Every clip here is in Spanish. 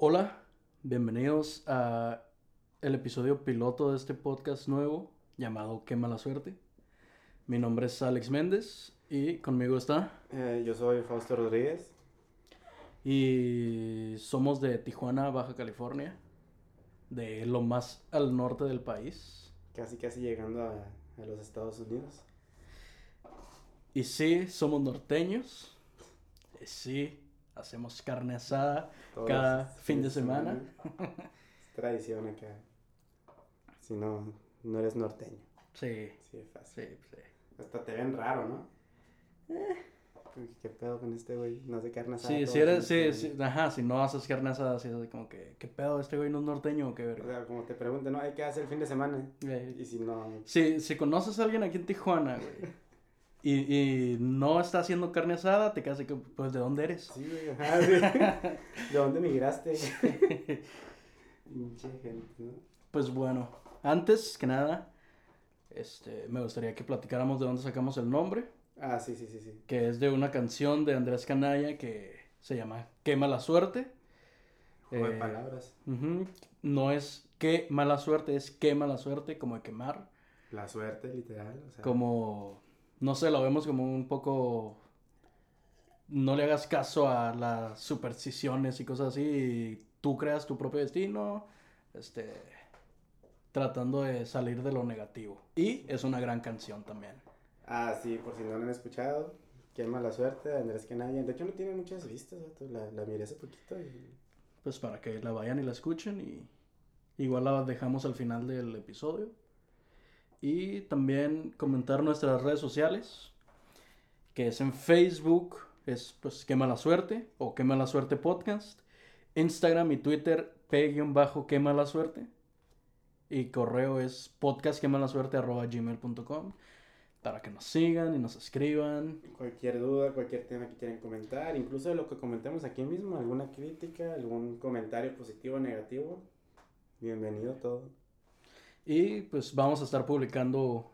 Hola, bienvenidos a el episodio piloto de este podcast nuevo llamado Qué mala suerte. Mi nombre es Alex Méndez y conmigo está Eh, yo soy Fausto Rodríguez. y somos de Tijuana, Baja California, de lo más al norte del país. Casi casi llegando a, a los Estados Unidos. Y sí, somos norteños. Y sí, hacemos carne asada Todos cada fin de fines semana. Es tradición acá. Si no, no eres norteño. Sí, Sí, es fácil. sí, sí. Hasta te ven raro, ¿no? Uy, ¿Qué pedo con este güey? No hace carne asada. Sí, si eres, sí, sí, ajá, si no haces carne asada, así es como que, ¿qué pedo? ¿Este güey no es norteño o qué semana. O verga? sea, como te preguntan, ¿no? Hay que hacer el fin de semana. Eh, Y si no. Si, si conoces a alguien aquí en Tijuana, güey, y, y no está haciendo carne asada, te quedas así que, pues, ¿de dónde eres? Sí, ajá, sí. ¿De dónde migraste? Pinche gente, ¿no? Pues bueno, antes que nada, este, me gustaría que platicáramos de dónde sacamos el nombre, Ah, sí, sí, sí, sí. que es de una canción de Andrés Canalla que se llama Qué mala suerte. Juego de Eh, palabras. No es qué mala suerte, es qué mala suerte, como de quemar. La suerte, literal. O sea, como, no sé, lo vemos como un poco, no le hagas caso a las supersticiones y cosas así, y tú creas tu propio destino, este, tratando de salir de lo negativo. Y es una gran canción también. Ah, sí, por si no lo han escuchado. Qué mala suerte, Andrés Canalla. De hecho, no tiene muchas vistas, La, la miré hace poquito y... Pues para que la vayan y la escuchen y igual la dejamos al final del episodio. Y también comentar nuestras redes sociales, que es en Facebook, es pues Qué mala suerte o Qué mala suerte podcast. Instagram y Twitter, p-qué mala suerte. Y correo es podcastquemalasuerte.gmail.com para que nos sigan y nos escriban. Cualquier duda, cualquier tema que quieran comentar, incluso lo que comentemos aquí mismo, alguna crítica, algún comentario positivo o negativo, bienvenido todo. Y pues vamos a estar publicando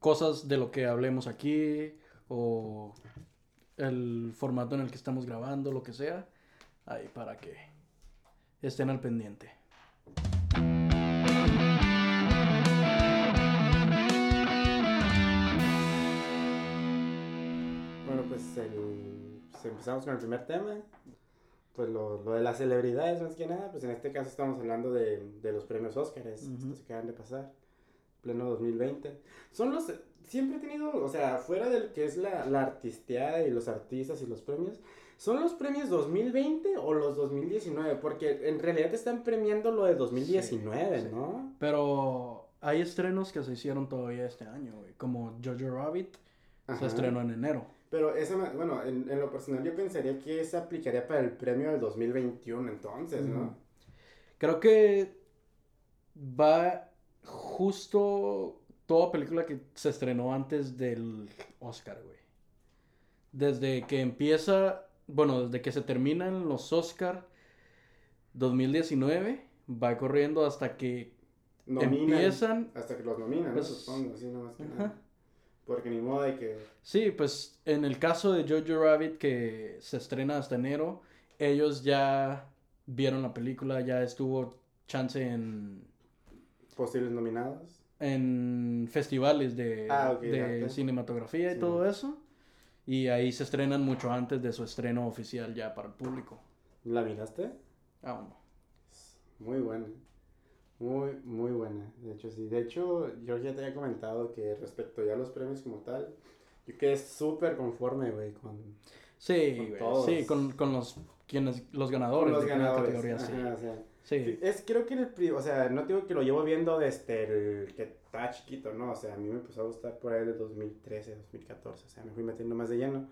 cosas de lo que hablemos aquí o el formato en el que estamos grabando, lo que sea, ahí para que estén al pendiente. Bueno, pues, el, pues, empezamos con el primer tema. Pues lo, lo de las celebridades, más que nada, pues en este caso estamos hablando de, de los premios Óscares, Ujú. estos que acaban de pasar, pleno 2020. Son los, siempre he tenido, o sea, fuera del que es la, la artisteada y los artistas y los premios, ¿son los premios 2020 o los 2019? Porque en realidad están premiando lo de 2019, sí. ¿no? Pero hay estrenos que se hicieron todavía este año, güey, como Jojo Rabbit se Ajá. estrenó en enero. Pero esa, bueno, en, en lo personal yo pensaría que esa aplicaría para el premio del 2021 entonces, ¿no? Creo que va justo toda película que se estrenó antes del Oscar, güey. Desde que empieza, bueno, desde que se terminan los Oscar 2019, va corriendo hasta que Nominan, empiezan. hasta que los nominan, Pues, ¿no? Supongo, así nomás que nada. Porque ni modo de que... Sí, pues en el caso de Jojo Rabbit que se estrena hasta enero, ellos ya vieron la película, ya estuvo chance en posibles nominados. en festivales de, Ah, de cinematografía y Sí. todo eso. Y ahí se estrenan mucho antes de su estreno oficial ya para el público. ¿La miraste? Ah, no. Muy buena. Muy, muy buena. De hecho, sí. De hecho, yo ya te había comentado que respecto ya a los premios como tal, yo quedé súper conforme, güey, con, Sí, Con todos. sí, con, con los, quienes, los con ganadores los de ganadores. categoría, sí. Ajá, o sea, Sí. Es, creo que el, o sea, no digo que lo llevo viendo desde el que estaba chiquito, ¿no? O sea, a mí me empezó a gustar por ahí de 2013, 2014, o sea, me fui metiendo más de lleno.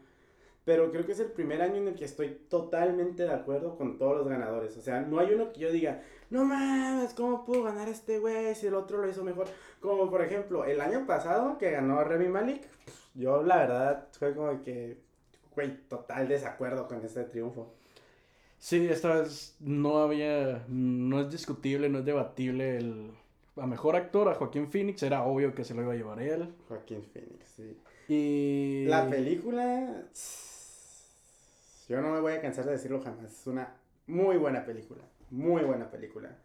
Pero creo que es el primer año en el que estoy totalmente de acuerdo con todos los ganadores. O sea, no hay uno que yo diga, no mames, ¿cómo pudo ganar este güey si el otro lo hizo mejor? Como por ejemplo, el año pasado que ganó Remy Malik, yo la verdad fue como que, güey, total desacuerdo con este triunfo. Sí, esta vez no había, no es discutible, no es debatible el... A mejor actor, a Joaquín Phoenix, era obvio que se lo iba a llevar él. Joaquín Phoenix, sí. Y... La película, yo no me voy a cansar de decirlo jamás, es una Muy buena película. Muy buena película.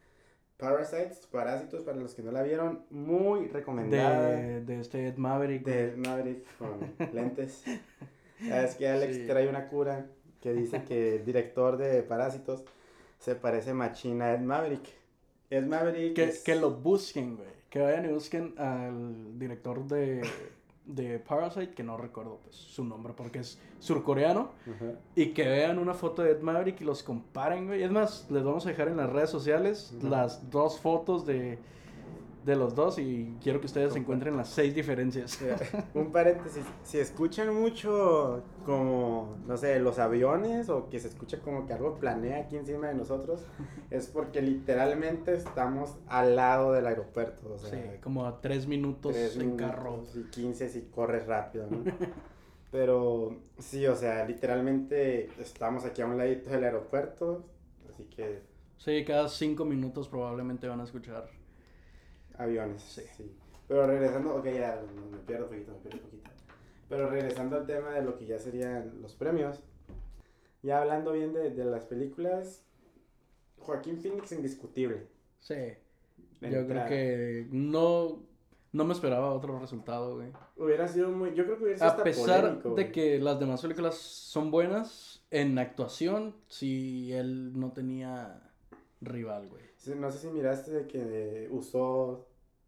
Parasites, Parásitos, para los que no la vieron, muy recomendada. De, de este Ed Maverick. De Maverick con lentes. Es que Alex Sí. trae una cura que dice que el director de Parásitos se parece machina a Ed Maverick. Ed Maverick Que, es- que lo busquen, güey. Que vayan y busquen al director de, de Parasite, que no recuerdo pues, su nombre porque es surcoreano. Y que vean una foto de Ed Maverick y los comparen, güey. Es más, les vamos a dejar en las redes sociales las dos fotos de, de los dos y quiero que ustedes encuentren las seis diferencias. Un paréntesis, si escuchan mucho como, no sé, los aviones o que se escucha como que algo planea aquí encima de nosotros, es porque literalmente estamos al lado del aeropuerto, o sea, Sí, como a tres minutos tres en carro. minutos y 15 si corres rápido, ¿no? Pero sí, o sea, literalmente estamos aquí a un ladito del aeropuerto, así que Sí, cada cinco minutos probablemente van a escuchar. Aviones, Sí. sí. Pero regresando, ok, ya me pierdo poquito, me pierdo poquito. Pero regresando al tema de lo que ya serían los premios, ya hablando bien de, de las películas, Joaquín Phoenix indiscutible. Sí, de yo creo que no, no me esperaba otro resultado, güey. Hubiera sido muy, yo creo que hubiera sido A hasta pesar polémico, de güey. que las demás películas son buenas, en actuación, sí, él no tenía rival, güey. Sí, No sé si miraste de que usó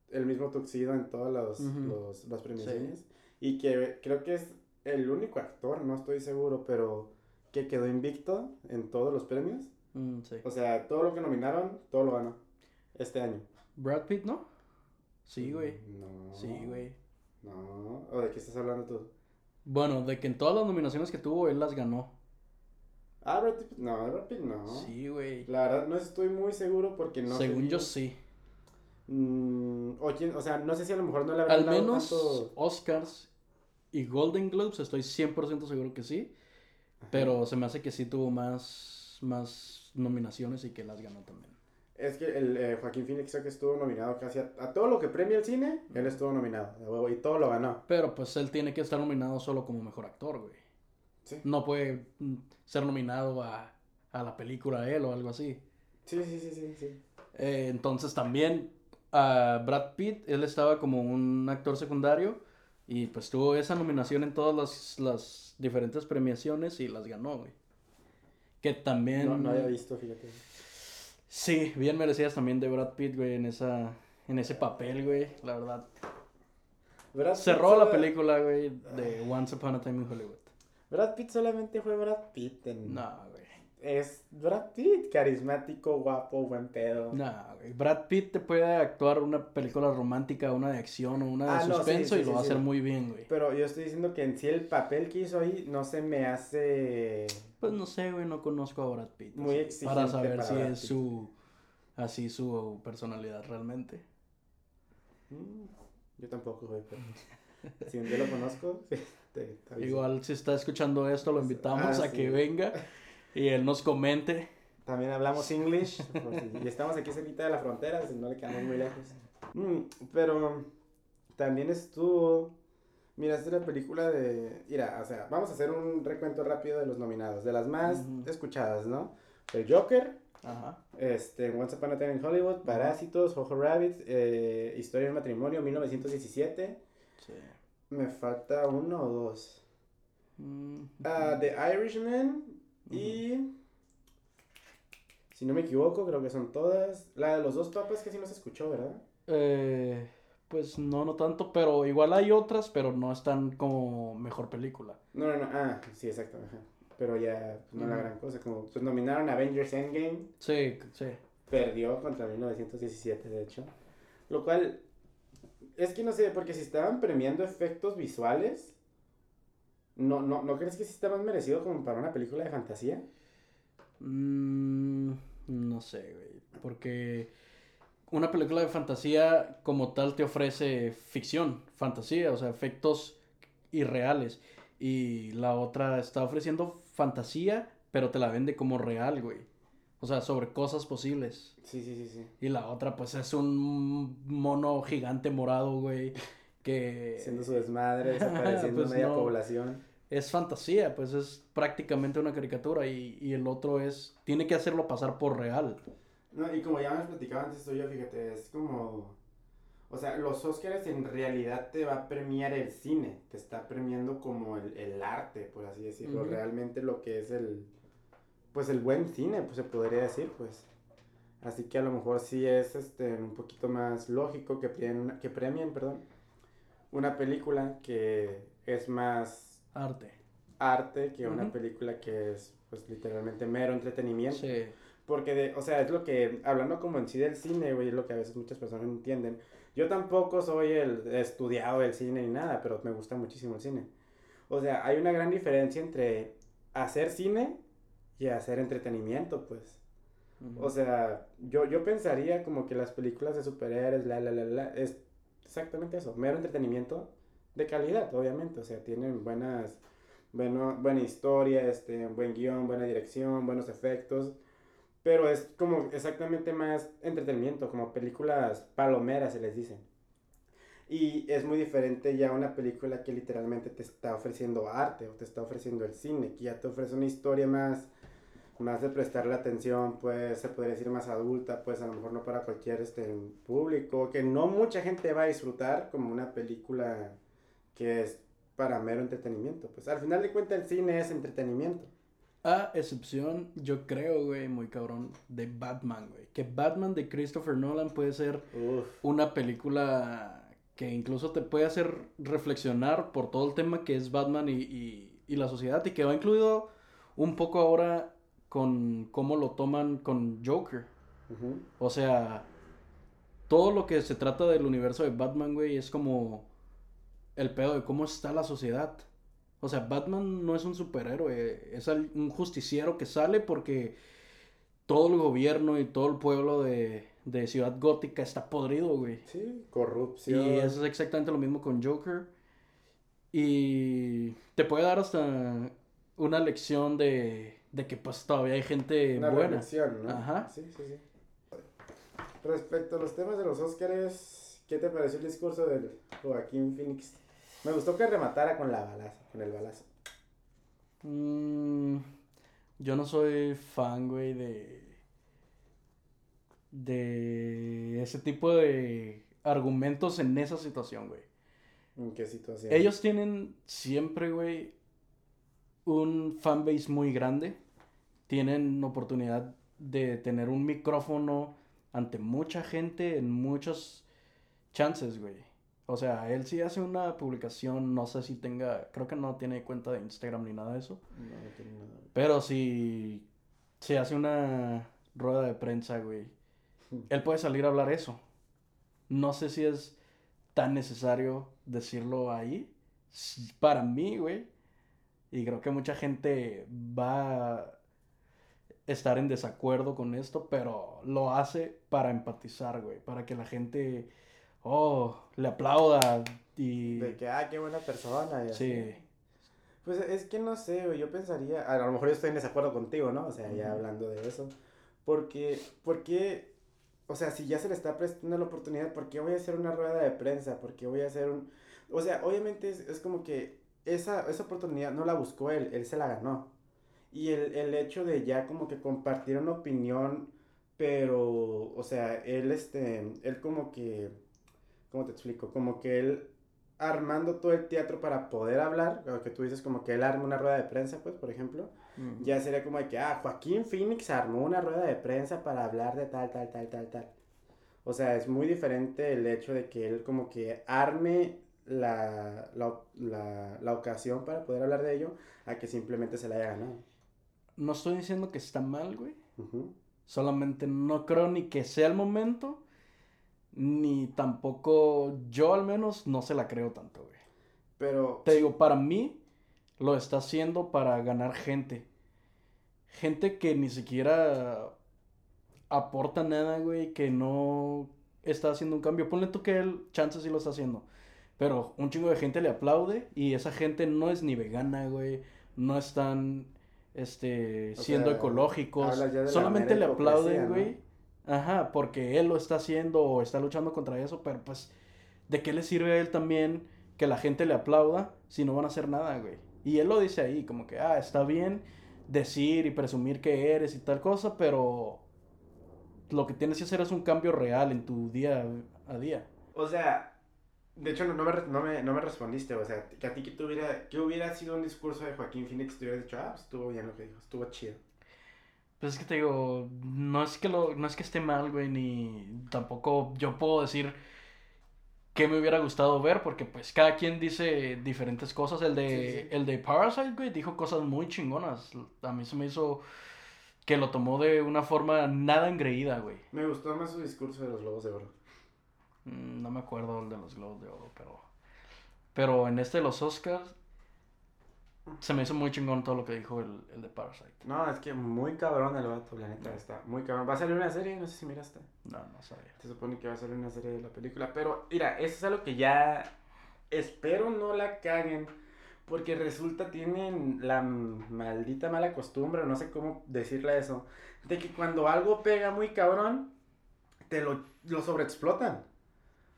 el mismo tuxido en todas los- las premiaciones. Y que creo que es el único actor, no estoy seguro, pero que quedó invicto en todos los premios. Mm, sí. O sea, todo lo que nominaron, todo lo ganó. Este año. Brad Pitt, ¿no? Sí, güey. No. Sí, güey. No. ¿O de qué estás hablando tú? Bueno, de que en todas las nominaciones que tuvo, él las ganó. Ah, Brad Pitt. No, Brad Pitt no. Sí, güey. La verdad no estoy muy seguro porque no Según yo sí. Mm, o, quién- o sea, no sé si a lo mejor no le habrán Al dado menos tanto- Oscars y Golden Globes, estoy 100% seguro que sí. Pero se me hace que sí tuvo más, más nominaciones y que las ganó también. Es que el eh, Joaquín Phoenix creo que estuvo nominado casi a, a todo lo que premia el cine, él estuvo nominado, de huevo, y todo lo ganó. Pero pues él tiene que estar nominado solo como mejor actor, güey. Sí, No puede mm, ser nominado a, a la película de él o algo así. sí, sí, sí, sí. sí. Eh, entonces también a Brad Pitt, él estaba como un actor secundario y pues tuvo esa nominación en todas las, las diferentes premiaciones y las ganó, güey. Que también... No, no había visto, fíjate. Sí, bien merecidas también de Brad Pitt, güey, en esa... En ese papel, güey, la verdad. Brad Pitt Cerró la película, güey, de Once Upon a Time in Hollywood. Brad Pitt solamente fue Brad Pitt. En... No, güey. Es Brad Pitt, carismático, guapo, buen pedo. No, güey. Brad Pitt te puede actuar una película romántica, una de acción o una de Ah, no, sí, suspenso sí, y lo sí, va a sí. hacer muy bien, güey. Pero yo estoy diciendo que en sí el papel que hizo ahí no se me hace... Pues no sé, güey, no conozco a Brad Pitt. Muy así, Para exigente saber para si Brad es Pitt. su... Así su personalidad realmente. Mm, Yo tampoco, güey, pero... si un día lo conozco, te, te aviso. Igual si está escuchando esto, lo invitamos Ah, a sí. que venga y él nos comente. También hablamos English y estamos aquí cerquita de la frontera, si no le quedamos muy lejos. Mm, pero también estuvo. Miraste la película de. Mira, o sea, vamos a hacer un recuento rápido de los nominados, de las más escuchadas, ¿no? El Joker, Ajá. este, Once Upon a Time in Hollywood, Parásitos, Jojo Rabbit, eh, Historia del Matrimonio, 1917. Sí. Me falta uno o dos. Mm, Ah, The Irishman y... Si no me equivoco, creo que son todas. La de los dos papas que sí no se escuchó, ¿verdad? eh, pues no, no tanto, pero igual hay otras, pero no están como mejor película. No, no, no. Ah, sí, exacto. ajá. Pero ya, pues, no la Ujú. gran cosa. Como, pues nominaron a Avengers Endgame. Sí, sí. Perdió contra 1917, de hecho. Lo cual... Es que no sé, porque si estaban premiando efectos visuales... ¿No, no, ¿No crees que sí está más merecido como para una película de fantasía? Mm, no sé, güey. Porque una película de fantasía como tal te ofrece ficción, fantasía, o sea, efectos irreales. Y la otra está ofreciendo fantasía, pero te la vende como real, güey. O sea, sobre cosas posibles. Sí, sí, sí, sí. Y la otra, pues, es un mono gigante morado, güey. Que... Haciendo su desmadre, desapareciendo Pues media no. población. es fantasía, pues es prácticamente una caricatura y, y el otro es, tiene que hacerlo pasar por real. No, y como ya me has platicado antes tú, yo fíjate, es como... O sea, los Oscars en realidad te va a premiar el cine, te está premiando como el, el arte, por así decirlo, realmente lo que es el, pues el buen cine, pues se podría decir, pues. Así que a lo mejor sí es este, un poquito más lógico que premien, que premien, perdón, una película que es más Arte. arte que una Ujú. película que es pues literalmente mero entretenimiento. Sí. Porque, de, o sea, es lo que, hablando como en sí del cine, güey, es lo que a veces muchas personas no entienden. Yo tampoco soy el estudiado del cine ni nada, pero me gusta muchísimo el cine. O sea, hay una gran diferencia entre hacer cine y hacer entretenimiento, pues. Ujú. O sea, yo, yo pensaría como que las películas de superhéroes, la, la, la, la, es exactamente eso, mero entretenimiento de calidad, obviamente. O sea, tienen buenas, bueno, buena historia, este, buen guion, buena dirección, buenos efectos. Pero es como exactamente más entretenimiento, como películas palomeras se les dice. Y es muy diferente ya una película que literalmente te está ofreciendo arte o te está ofreciendo el cine, que ya te ofrece una historia más, más de prestarle atención, pues se podría decir más adulta, pues a lo mejor no para cualquier este, público, que no mucha gente va a disfrutar como una película que es para mero entretenimiento. Pues al final de cuentas el cine es entretenimiento. A excepción, yo creo, güey, muy cabrón, de Batman, güey. Que Batman de Christopher Nolan puede ser Uf. una película que incluso te puede hacer reflexionar por todo el tema que es Batman y, y- y la sociedad y que va incluido un poco ahora con cómo lo toman con Joker. O sea, todo lo que se trata del universo de Batman, güey, es como el pedo de cómo está la sociedad. O sea, Batman no es un superhéroe, es un justiciero que sale porque todo el gobierno y todo el pueblo de, de Ciudad Gótica está podrido, güey. Sí, corrupción. Y eso es exactamente lo mismo con Joker. Y te puede dar hasta una lección de, de que pues todavía hay gente Una buena. reflexión, ¿no? Ajá. Sí, sí, sí. Respecto a los temas de los Óscares, ¿qué te pareció el discurso del Joaquín Phoenix? Me gustó que rematara con la balazo, con el balazo. Mm, yo no soy fan, güey, de. de ese tipo de argumentos en esa situación, güey. ¿En qué situación? Ellos tienen siempre, güey, un fanbase muy grande. Tienen oportunidad de tener un micrófono ante mucha gente en muchos chances, güey. O sea, él sí hace una publicación, no sé si tenga, creo que no tiene cuenta de Instagram ni nada de eso. No, no tiene nada. Pero si se hace una rueda de prensa, güey, él puede salir a hablar eso. No sé si es tan necesario decirlo ahí. Para mí, güey. Y creo que mucha gente va a estar en desacuerdo con esto, pero lo hace para empatizar, güey. Para que la gente, oh, le aplauda y... De que, ah, qué buena persona. y así. Sí. Pues es que no sé, güey, yo pensaría, a lo mejor yo estoy en desacuerdo contigo, ¿no? O sea, ya hablando de eso. Porque, porque, o sea, si ya se le está prestando la oportunidad, ¿por qué voy a hacer una rueda de prensa? ¿Por qué voy a hacer un... O sea, obviamente es, es como que esa, esa oportunidad no la buscó él, él se la ganó. Y el, el hecho de ya como que compartir una opinión, pero, o sea, él, este, él como que, ¿cómo te explico? Como que él armando todo el teatro para poder hablar, lo que tú dices como que él arma una rueda de prensa, pues, por ejemplo, ya sería como de que, ah, Joaquín Phoenix armó una rueda de prensa para hablar de tal, tal, tal, tal, tal. O sea, es muy diferente el hecho de que él como que arme la, la, la, la ocasión para poder hablar de ello a que simplemente se la haya ganado. No estoy diciendo que está mal, güey. Solamente no creo ni que sea el momento, ni tampoco yo al menos no se la creo tanto, güey. Pero, Te digo, para mí lo está haciendo para ganar gente. Gente que ni siquiera aporta nada, güey, que no está haciendo un cambio. Ponle tú que él, chance sí lo está haciendo. Pero un chingo de gente le aplaude y esa gente no es ni vegana, güey. No están, este, O siendo sea, ecológicos. Solamente le aplauden, güey. Ajá, porque él lo está haciendo o está luchando contra eso, pero pues, ¿de qué le sirve a él también que la gente le aplauda si no van a hacer nada, güey? Y él lo dice ahí, como que, ah, está bien decir y presumir que eres y tal cosa, pero lo que tienes que hacer es un cambio real en tu día a día. O sea, de hecho no, no, me, no, me, no me respondiste, o sea, que a ti que tuviera, que hubiera sido un discurso de Joaquín Phoenix, te hubieras dicho, ah, pues, estuvo bien lo que dijo, estuvo chido. Pues es que te digo, no es que lo, no es que esté mal, güey, ni tampoco yo puedo decir que me hubiera gustado ver, porque pues cada quien dice diferentes cosas. El de, Sí, sí. el de Parasite, güey, dijo cosas muy chingonas. A mí se me hizo que lo tomó de una forma nada engreída, güey. Me gustó más su discurso de los Globos de Oro. Mm, No me acuerdo el de los Globos de Oro, pero. Pero en este de los Oscars. Se me hizo muy chingón todo lo que dijo el, el de Parasite. No, es que muy cabrón el vato, la neta, está muy cabrón. Va a salir una serie, no sé si miraste. No, no sabía. Se supone que va a salir una serie de la película, pero mira, eso es algo que ya espero no la caguen, porque resulta tienen la maldita mala costumbre, no sé cómo decirle eso, de que cuando algo pega muy cabrón, te lo, lo sobreexplotan.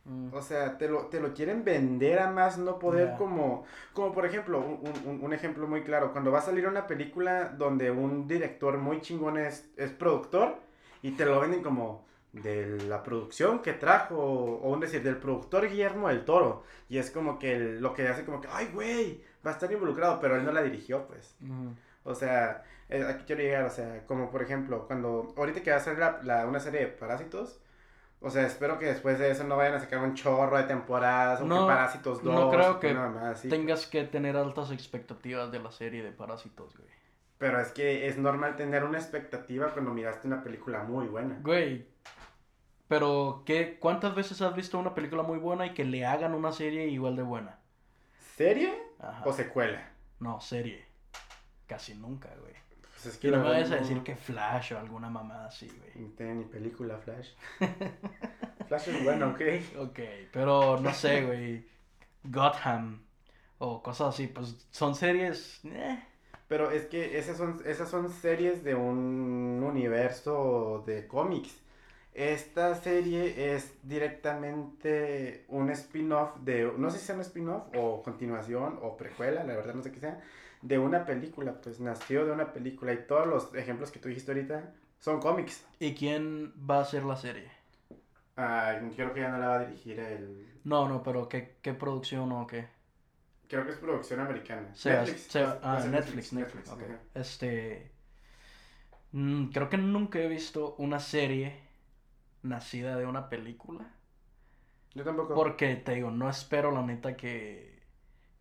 Mm. O sea, te lo, te lo quieren vender a más no poder como, como por ejemplo, un, un- un ejemplo muy claro, cuando va a salir una película donde un director muy chingón es, es productor y te lo venden como de la producción que trajo, o un decir, del productor Guillermo del Toro, y es como que el- lo que hace como que, ay güey, va a estar involucrado, pero él no la dirigió, pues. O sea, eh, aquí quiero llegar, o sea, como por ejemplo, cuando ahorita que va a salir la, la- una serie de Parásitos, o sea, espero que después de eso no vayan a sacar un chorro de temporadas, o No, que Parásitos 2, no creo que mamada así. tengas que tener altas expectativas de la serie de Parásitos, güey. Pero es que es normal tener una expectativa cuando miraste una película muy buena. Güey, pero ¿qué, ¿cuántas veces has visto una película muy buena y que le hagan una serie igual de buena? ¿Serie Ajá. o secuela? No, serie. Casi nunca, güey. Pues es que Y no me vayas a decir que Flash o alguna mamada así, güey. Tiene ni película Flash. Flash es bueno, ok. Ok, pero no sé, güey. Gotham o cosas así, pues son series... eh. Pero es que esas son, esas son series de un universo de cómics. Esta serie es directamente un spin-off de, no sé si sea un spin-off o continuación o precuela, la verdad no sé qué sea, de una película, pues nació de una película y todos los ejemplos que tú dijiste ahorita son cómics. ¿Y quién va a hacer la serie? Ah, creo que ya no la va a dirigir el... No, no, pero ¿qué, qué producción o qué? Creo que es producción americana. Netflix. ah, Netflix, Netflix, ok. ajá. Este. mm, creo que nunca he visto una serie nacida de una película. Yo tampoco. Porque te digo, no espero la neta que,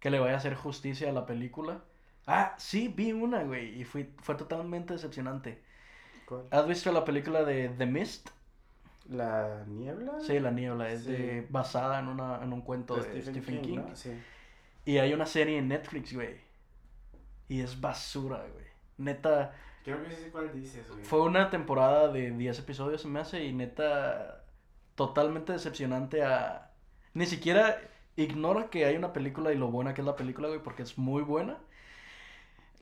que le vaya a hacer justicia a la película. Ah, sí, vi una, güey, y fui, fue totalmente decepcionante. ¿Cuál? ¿Has visto la película de The Mist? ¿La niebla? Sí, La Niebla, es Sí. de, basada en, una, en un cuento de, Stephen, King. ¿no? Sí. Y hay una serie en Netflix, güey. Y es basura, güey. Neta, Creo que sé cuál dices, güey. fue una temporada de 10 episodios, se me hace, y neta, totalmente decepcionante a... Ni siquiera ignora que hay una película y lo buena que es la película, güey, porque es muy buena.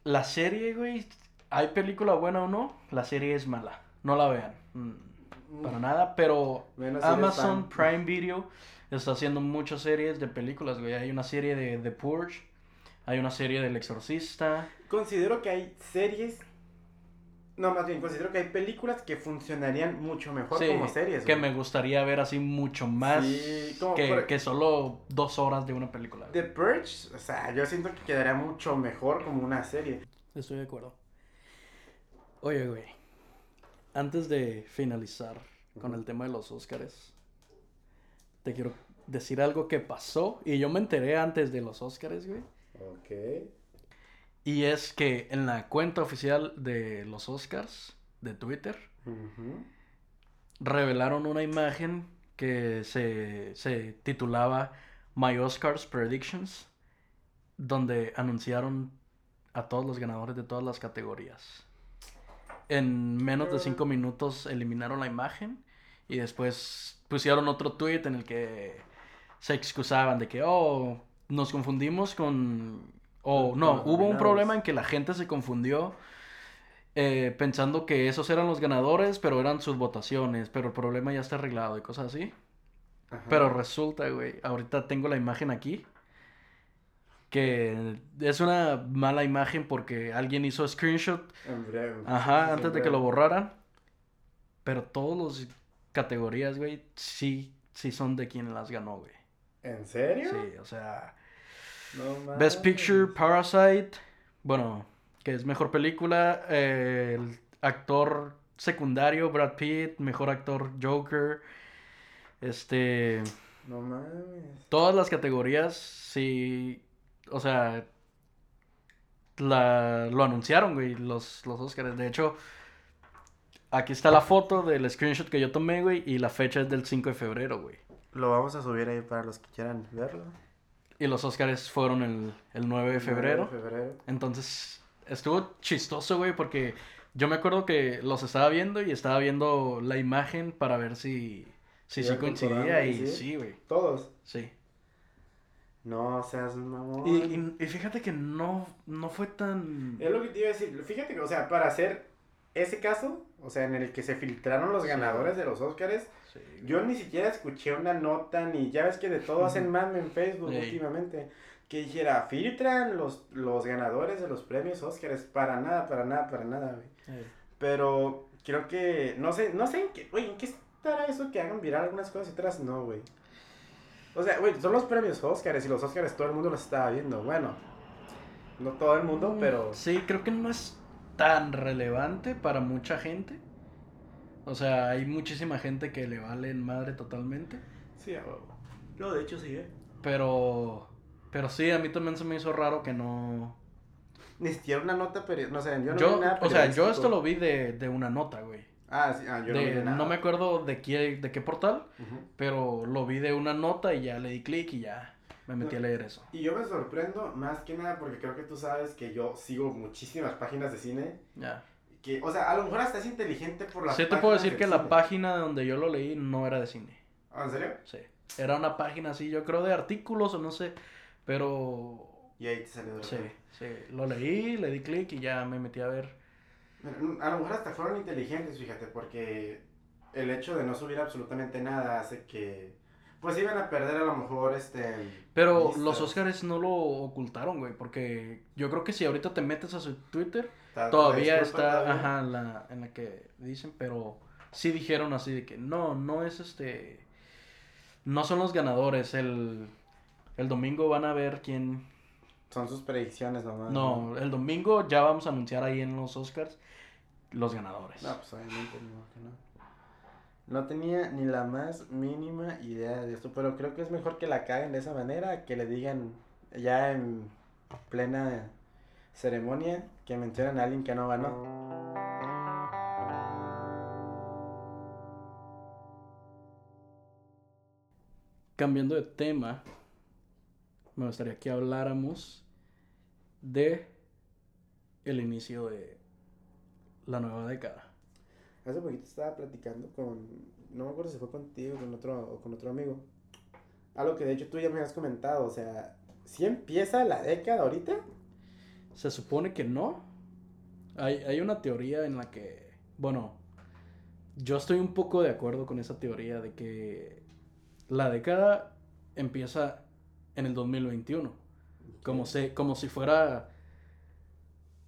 La serie, güey, hay película buena o no, la serie es mala. No la vean. mm, Para nada, pero Menos Amazon. Prime Video está haciendo muchas series de películas, güey. Hay una serie de The Purge, hay una serie del Exorcista. Considero que hay series. No, más bien, considero que hay películas que funcionarían mucho mejor Sí, como series. que güey. me gustaría ver así mucho más Sí, como que, por- que solo dos horas de una película. güey. The Purge, o sea, yo siento que quedaría mucho mejor como una serie. Estoy de acuerdo. Oye, güey. Antes de finalizar con el tema de los Óscares, te quiero decir algo que pasó y yo me enteré antes de los Óscares, güey. Ok. Y es que en la cuenta oficial de los Oscars de Twitter revelaron una imagen que se, se titulaba My Oscars Predictions, donde anunciaron a todos los ganadores de todas las categorías. En menos de cinco minutos eliminaron la imagen y después pusieron otro tweet en el que se excusaban de que, oh, nos confundimos con... O no, hubo un problema en que la gente se confundió eh, pensando que esos eran los ganadores, pero eran sus votaciones, pero el problema ya está arreglado y cosas así. Ajá. Pero resulta, güey, ahorita tengo la imagen aquí que es una mala imagen porque alguien hizo screenshot. Ajá, antes de que lo borraran. Pero todos los categorías, güey, sí, sí son de quien las ganó, güey. ¿En serio? Sí, o sea. Best Picture, Parasite. Bueno, que es mejor película. Eh, el actor secundario, Brad Pitt. Mejor actor, Joker. Este. No mames. Todas las categorías, sí. O sea. La, lo anunciaron, güey, los, los Oscars. De hecho, aquí está la foto del screenshot que yo tomé, güey, y la fecha es del 5 de febrero, güey. Lo vamos a subir ahí para los que quieran verlo. Y los Oscars fueron el, el 9 de febrero. 9 de febrero. Entonces, estuvo chistoso, güey, porque yo me acuerdo que los estaba viendo y estaba viendo la imagen para ver si sí coincidía y sí, güey. ¿Todos? Sí. No seas mamón. Y, y, fíjate que no, no fue tan... Es lo que te iba a decir. Fíjate que, o sea, para hacer ese caso, o sea, en el que se filtraron los ganadores de los Oscars, yo ni siquiera escuché una nota, ni ya ves que de todo hacen mame en Facebook últimamente, que dijera, filtran los, los ganadores de los premios Oscars. Para nada, para nada, para nada, güey. Pero creo que, no sé, no sé en qué, güey, en qué para eso que hagan virar algunas cosas y otras no, güey. O sea, güey, son los premios Oscars y los Oscars todo el mundo los estaba viendo. Bueno, no todo el mundo, mm, pero. Sí, creo que no es tan relevante para mucha gente. O sea, hay muchísima gente que le valen madre totalmente. Sí, No, de hecho sí, ¿eh? Pero. Pero sí, a mí también se me hizo raro que no. Ni siquiera una nota, pero no sé, yo no yo, O sea, yo esto lo vi de, de una nota, güey. Ah, sí, ah, yo no, vi nada. no me acuerdo de qué, de qué portal, pero lo vi de una nota y ya le di clic y ya me metí a leer eso. Y yo me sorprendo más que nada porque creo que tú sabes que yo sigo muchísimas páginas de cine. Ya. Que, o sea, a lo mejor hasta es inteligente por las Sí te puedo decir que la página donde yo lo leí no era de cine. ¿Ah, en serio? Sí. Era una página así, yo creo de artículos o no sé, pero... Y ahí te salió de Sí, sí. Lo leí, le di clic y ya me metí a ver a lo mejor hasta fueron inteligentes, fíjate, porque el hecho de no subir absolutamente nada hace que pues iban a perder a lo mejor este pero los Oscars no lo ocultaron güey porque yo creo que si ahorita te metes a su Twitter todavía está ajá en la, en la que dicen pero sí dijeron así de que no no es este no son los ganadores el el domingo van a ver quién son sus predicciones nomás. No, el domingo ya vamos a anunciar ahí en los Oscars los ganadores. No, pues obviamente no, no. No tenía ni la más mínima idea de esto, pero creo que es mejor que la caguen de esa manera, que le digan ya en plena ceremonia que mencionan a alguien que no ganó. Cambiando de tema, me gustaría que habláramos de el inicio de la nueva década. Hace poquito estaba platicando con, no me acuerdo si fue contigo con otro, o con otro amigo. Algo que de hecho tú ya me habías comentado, o sea, ¿si empieza la década ahorita? Se supone que no. Hay, hay una teoría en la que, bueno, yo estoy un poco de acuerdo con esa teoría de que la década empieza en el 2021. Como, se, como si fuera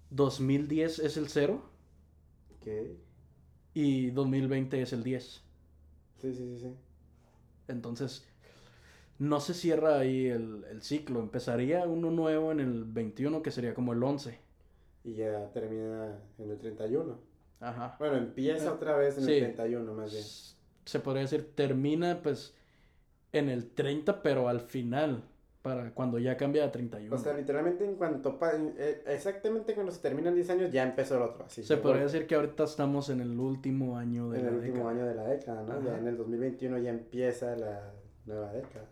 2010 es el cero y 2020 es el 10. Sí, sí, sí, sí. Entonces, no se cierra ahí el, ciclo. Empezaría uno nuevo en el 21, que sería como el 11. Y ya termina en el 31. Ajá. Bueno, empieza eh, otra vez en el 31, más bien. Se podría decir, termina pues en el 30, pero al final para cuando ya cambia a 31. O sea, literalmente en cuanto, eh, exactamente cuando se terminan 10 años ya empezó el otro. Así, se podría decir que ahorita estamos en el último año de la década. En el último año de la década, ¿no? Ya en el 2021 ya empieza la nueva década.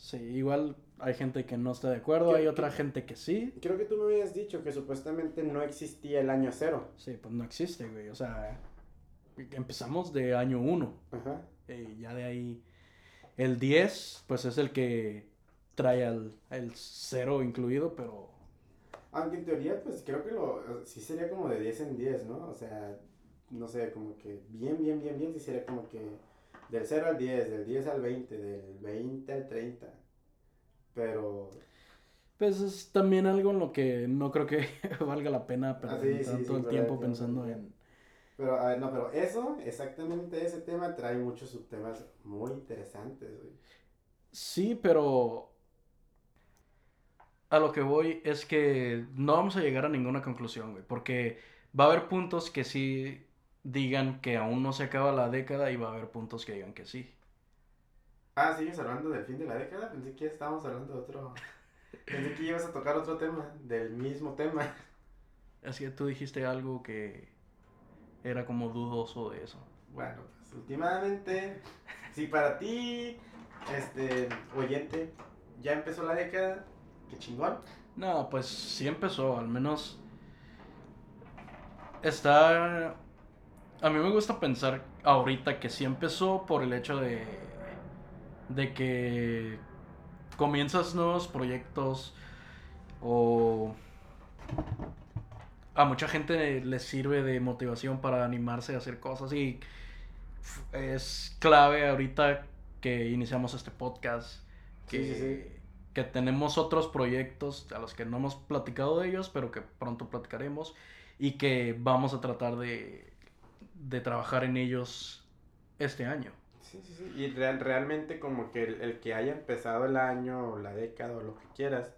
Sí, igual hay gente que no está de acuerdo, hay otra gente que sí. Creo que tú me habías dicho que supuestamente no existía el año cero. Sí, pues no existe, güey. O sea, empezamos de año 1. Ajá. Y ya de ahí el 10, pues es el que trae al, el cero incluido, pero... Aunque en teoría, pues creo que lo, sí sería como de 10 en 10, ¿no? O sea, no sé, como que bien, bien, bien, bien, sí sería como que del 0 al 10, del 10 al 20, del 20 al 30. Pero... Pues es también algo en lo que no creo que valga la pena Ah, perder sí, sí, tanto sí, el tiempo pensando en... Pero, a ver, no, pero eso, exactamente ese tema, trae muchos subtemas muy interesantes, güey. Sí, pero a lo que voy es que no vamos a llegar a ninguna conclusión, güey, porque va a haber puntos que sí digan que aún no se acaba la década y va a haber puntos que digan que sí. Ah, ¿sigues hablando del fin de la década? Pensé que estábamos hablando de otro... Pensé que ibas a tocar otro tema, del mismo tema. Así que tú dijiste algo que era como dudoso de eso. Bueno, pues últimamente, si para ti, este, oyente, ya empezó la década, qué chingón. No, pues sí empezó, al menos está... A mí me gusta pensar ahorita que sí empezó por el hecho de, de que comienzas nuevos proyectos o a mucha gente les sirve de motivación para animarse a hacer cosas y es clave ahorita que iniciamos este podcast que, Sí, sí, sí. que tenemos otros proyectos a los que no hemos platicado de ellos pero que pronto platicaremos y que vamos a tratar de, de trabajar en ellos este año. Sí, sí, sí. Y real- realmente como que el, el que haya empezado el año o la década o lo que quieras,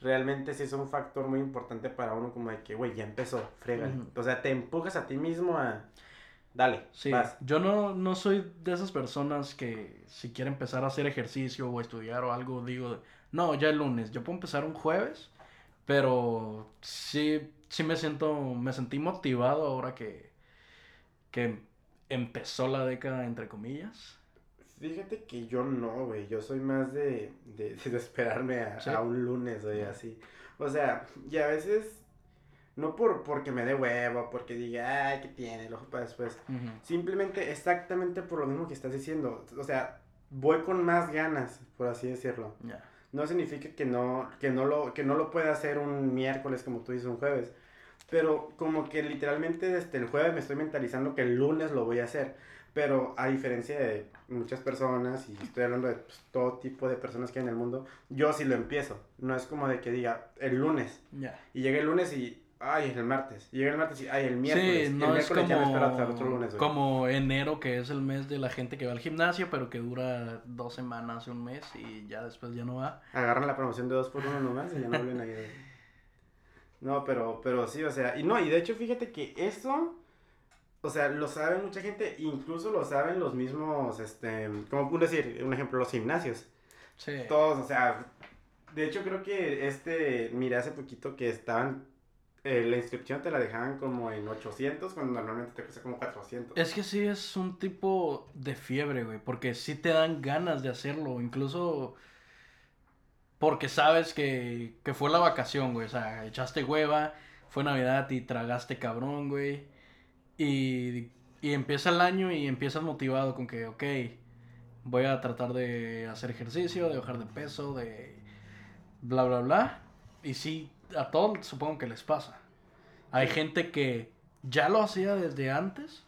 realmente sí es un factor muy importante para uno como de que, güey, ya empezó, frégale. Ujú. O sea, te empujas a ti mismo a, dale, Sí, vas. yo no, no soy de esas personas que si quiere empezar a hacer ejercicio o estudiar o algo, digo, no, ya el lunes, yo puedo empezar un jueves, pero sí, sí me siento, me sentí motivado ahora que, que empezó la década, entre comillas. Fíjate que yo no, güey. Yo soy más de, de, de esperarme a, ¿Sí? a un lunes, güey, así. O sea, y a veces, no por porque me dé huevo, porque diga, ay, ¿qué tiene? Lo para después. Ujú. Simplemente, exactamente por lo mismo que estás diciendo. O sea, voy con más ganas, por así decirlo. Ya. No significa que no, que no lo, que no lo pueda hacer un miércoles, como tú dices, un jueves. Pero como que literalmente desde el jueves me estoy mentalizando que el lunes lo voy a hacer. Pero a diferencia de muchas personas, y estoy hablando de pues, todo tipo de personas que hay en el mundo, yo sí lo empiezo. No es como de que diga el lunes. Ya. Y llega el lunes y, ay, el martes. Y llega el martes y, ay, el miércoles. Sí, no el es miércoles ya me como, otro lunes, güey. como enero, que es el mes de la gente que va al gimnasio, pero que dura dos semanas, un mes y ya después ya no va. agarran la promoción de dos por uno nomás y ya no vuelven a ir. No, pero, pero sí, o sea, y no, y de hecho fíjate que eso, o sea, lo sabe mucha gente, incluso lo saben los mismos, este, como decir, un ejemplo, los gimnasios. Sí. Todos, o sea, de hecho creo que este, miré hace poquito que estaban, eh, la inscripción te la dejaban como en 800, cuando normalmente te cuesta como 400. Es que sí es un tipo de fiebre, güey, porque sí te dan ganas de hacerlo, incluso porque sabes que, que fue la vacación, güey, o sea, echaste hueva, fue Navidad y tragaste cabrón, güey, y, y empieza el año y empiezas motivado con que, ok, voy a tratar de hacer ejercicio, de bajar de peso, de bla, bla, bla, y sí, a todos supongo que les pasa. Hay gente que ya lo hacía desde antes.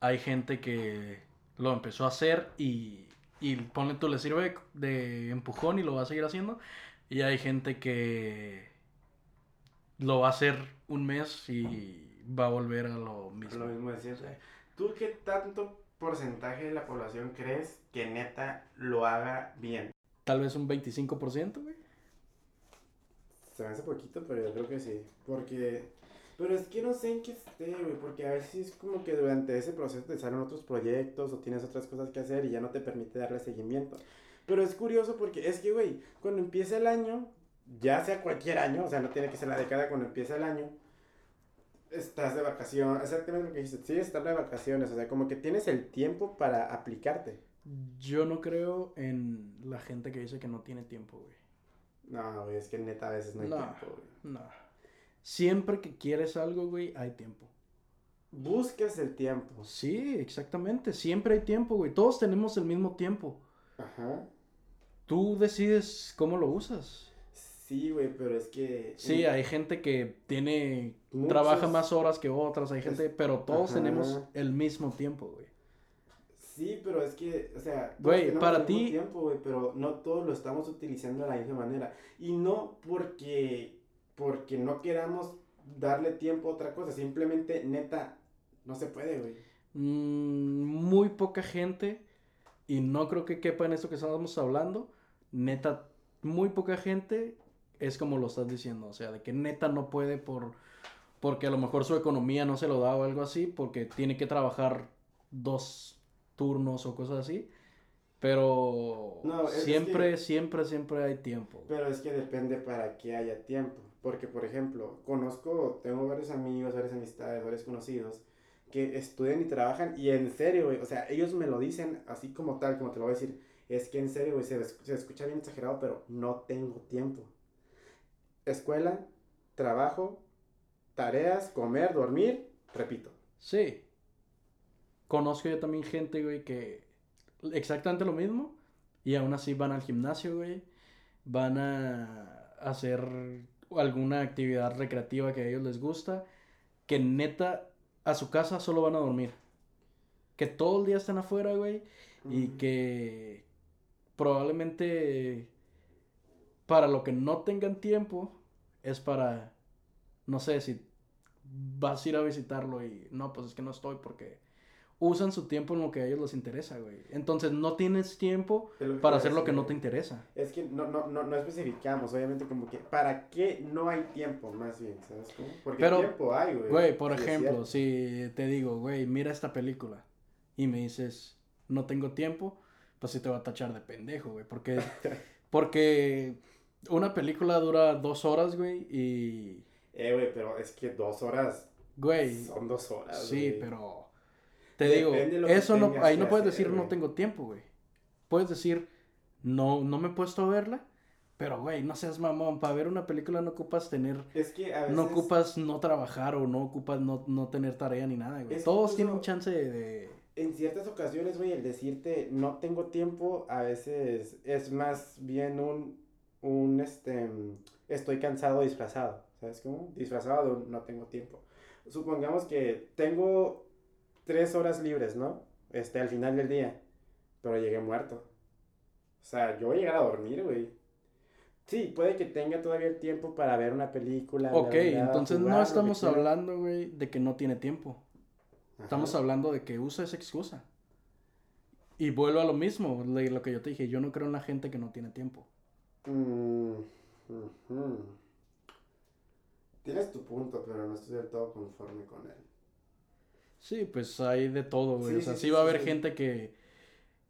Hay gente que lo empezó a hacer y, y ponle tú, le sirve de empujón y lo va a seguir haciendo. Y hay gente que lo va a hacer un mes y va a volver a lo mismo. Lo mismo decir. ¿Tú qué tanto porcentaje de la población crees que neta lo haga bien? Tal vez un 25%, güey. Se me hace poquito, pero yo creo que sí. Porque. Pero es que no sé en qué esté, güey. Porque a veces es como que durante ese proceso te salen otros proyectos o tienes otras cosas que hacer y ya no te permite darle seguimiento. Pero es curioso porque es que, güey, cuando empieza el año, ya sea cualquier año, o sea, no tiene que ser la década, cuando empieza el año, estás de vacaciones. Exactamente lo que dijiste. Sí, estás de vacaciones. O sea, como que tienes el tiempo para aplicarte. Yo no creo en la gente que dice que no tiene tiempo, güey. No, güey, es que neta a veces no hay No. tiempo, güey. No. Siempre que quieres algo, güey, hay tiempo. Buscas el tiempo. Sí, exactamente. Siempre hay tiempo, güey. Todos tenemos el mismo tiempo. Ajá. Tú decides cómo lo usas. Sí, güey, pero es que... Sí, hay gente que tiene trabaja más horas que otras, hay gente, pero todos Ajá. tenemos el mismo tiempo, güey. Sí, pero es que, o sea, Güey, para ti- tiempo, güey, pero no todos lo estamos utilizando de la misma manera. Y no porque, porque no queramos darle tiempo a otra cosa, simplemente, neta, no se puede, güey. Mm, muy poca gente, y no creo que quepa en esto que estamos hablando, neta, muy poca gente es como lo estás diciendo, o sea, de que neta no puede por, porque a lo mejor su economía no se lo da o algo así, porque tiene que trabajar dos turnos o cosas así, pero No, siempre, que- siempre, siempre hay tiempo. Pero es que depende para que haya tiempo. Porque, por ejemplo, conozco, tengo varios amigos, varias amistades, varios conocidos que estudian y trabajan y en serio, güey, o sea, ellos me lo dicen así como tal, como te lo voy a decir. Es que en serio, güey, se, se escucha bien exagerado, pero no tengo tiempo. Escuela, trabajo, tareas, comer, dormir, repito. Sí. Conozco yo también gente, güey, que exactamente lo mismo y aún así van al gimnasio, güey. Van a hacer alguna actividad recreativa que a ellos les gusta. Que neta a su casa solo van a dormir. Que todo el día están afuera, güey. Y que probablemente para lo que no tengan tiempo es para, no sé, si vas a ir a visitarlo y no, pues es que no estoy porque usan su tiempo en lo que a ellos les interesa, güey. Entonces no tienes tiempo para hacer lo que no te interesa. Es que no, no, no, no especificamos, obviamente, como que para qué no hay tiempo, más bien, ¿sabes cómo? Porque Pero, tiempo hay, güey. Güey, por ejemplo, si te digo, güey, mira esta película y me dices, no tengo tiempo, pues sí te va a tachar de pendejo, güey. Porque, porque una película dura dos horas, güey, y, Eh, güey, pero es que dos horas güey, son dos horas, sí, güey. pero te digo, Depende eso no, ahí no puedes decir no tengo tiempo, güey. Puedes decir, no, no me he puesto a verla, pero, güey, no seas mamón, para ver una película no ocupas tener Es que a veces... No ocupas no trabajar o no ocupas no, no tener tarea ni nada, güey. Es Todos tienen chance de, de- En ciertas ocasiones, güey, el decirte no tengo tiempo, a veces es más bien un, un, este, estoy cansado disfrazado, ¿sabes cómo? Disfrazado de un no tengo tiempo. Supongamos que tengo tres horas libres, ¿no? Este, al final del día, pero llegué muerto. O sea, yo voy a llegar a dormir, güey. Sí, puede que tenga todavía el tiempo para ver una película. Ok, entonces jugar, no estamos hablando, güey, de que no tiene tiempo. Estamos hablando de que usa esa excusa. Y vuelvo a lo mismo, lo que yo te dije. Yo no creo en la gente que no tiene tiempo. Mm. Tienes tu punto, pero no estoy del todo conforme con él. Sí, pues hay de todo, güey. Sí, o sea, sí, va a haber gente que,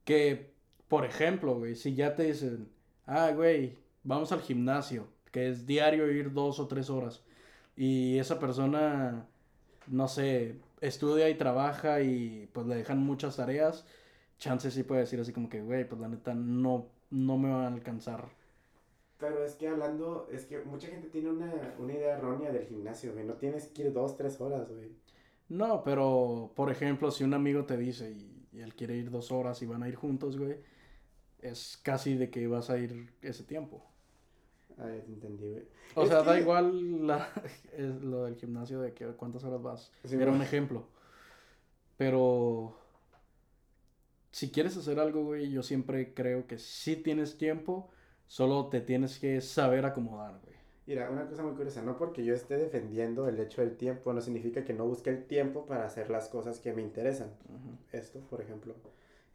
que, por ejemplo, güey, si ya te dicen, ah, güey, vamos al gimnasio, que es diario ir dos o tres horas, y esa persona, no sé, estudia y trabaja y pues le dejan muchas tareas, chance sí puede decir así como que, güey, pues la neta no, no me van a alcanzar. Pero es que hablando, es que mucha gente tiene una, una idea errónea del gimnasio, güey. No tienes que ir dos, tres horas, güey. No, pero, por ejemplo, si un amigo te dice y, y él quiere ir dos horas y van a ir juntos, güey, es casi de que vas a ir ese tiempo. Ay, te entendí, güey. O Es sea, da igual la, es lo del gimnasio de que cuántas horas vas. Sí, Era un ejemplo. Pero si quieres hacer algo, güey, yo siempre creo que si tienes tiempo, solo te tienes que saber acomodar, güey. Mira, una cosa muy curiosa, no porque yo esté defendiendo el hecho del tiempo, no significa que no busque el tiempo para hacer las cosas que me interesan. Ujú. Esto, por ejemplo,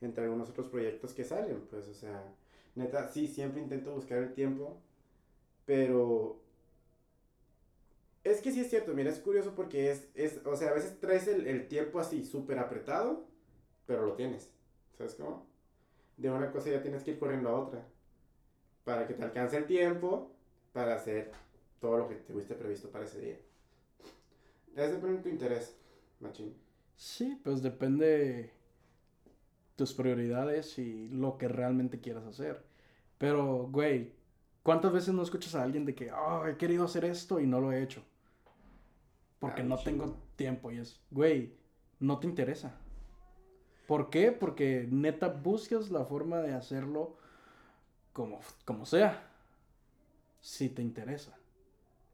entre algunos otros proyectos que salen, pues, o sea, neta, sí, siempre intento buscar el tiempo, pero es que sí es cierto, mira, es curioso porque es, es o sea, a veces traes el, el tiempo así súper apretado, pero lo tienes, ¿sabes cómo? De una cosa ya tienes que ir corriendo a otra, para que te alcance el tiempo para hacer todo lo que tuviste previsto para ese día. Depende de tu interés, machín. Sí, pues depende tus prioridades y lo que realmente quieras hacer. Pero, güey, ¿cuántas veces no escuchas a alguien de que, oh, he querido hacer esto y no lo he hecho? Porque no tengo tiempo y es, güey, no te interesa. ¿Por qué? Porque neta buscas la forma de hacerlo como, como sea. Si te interesa.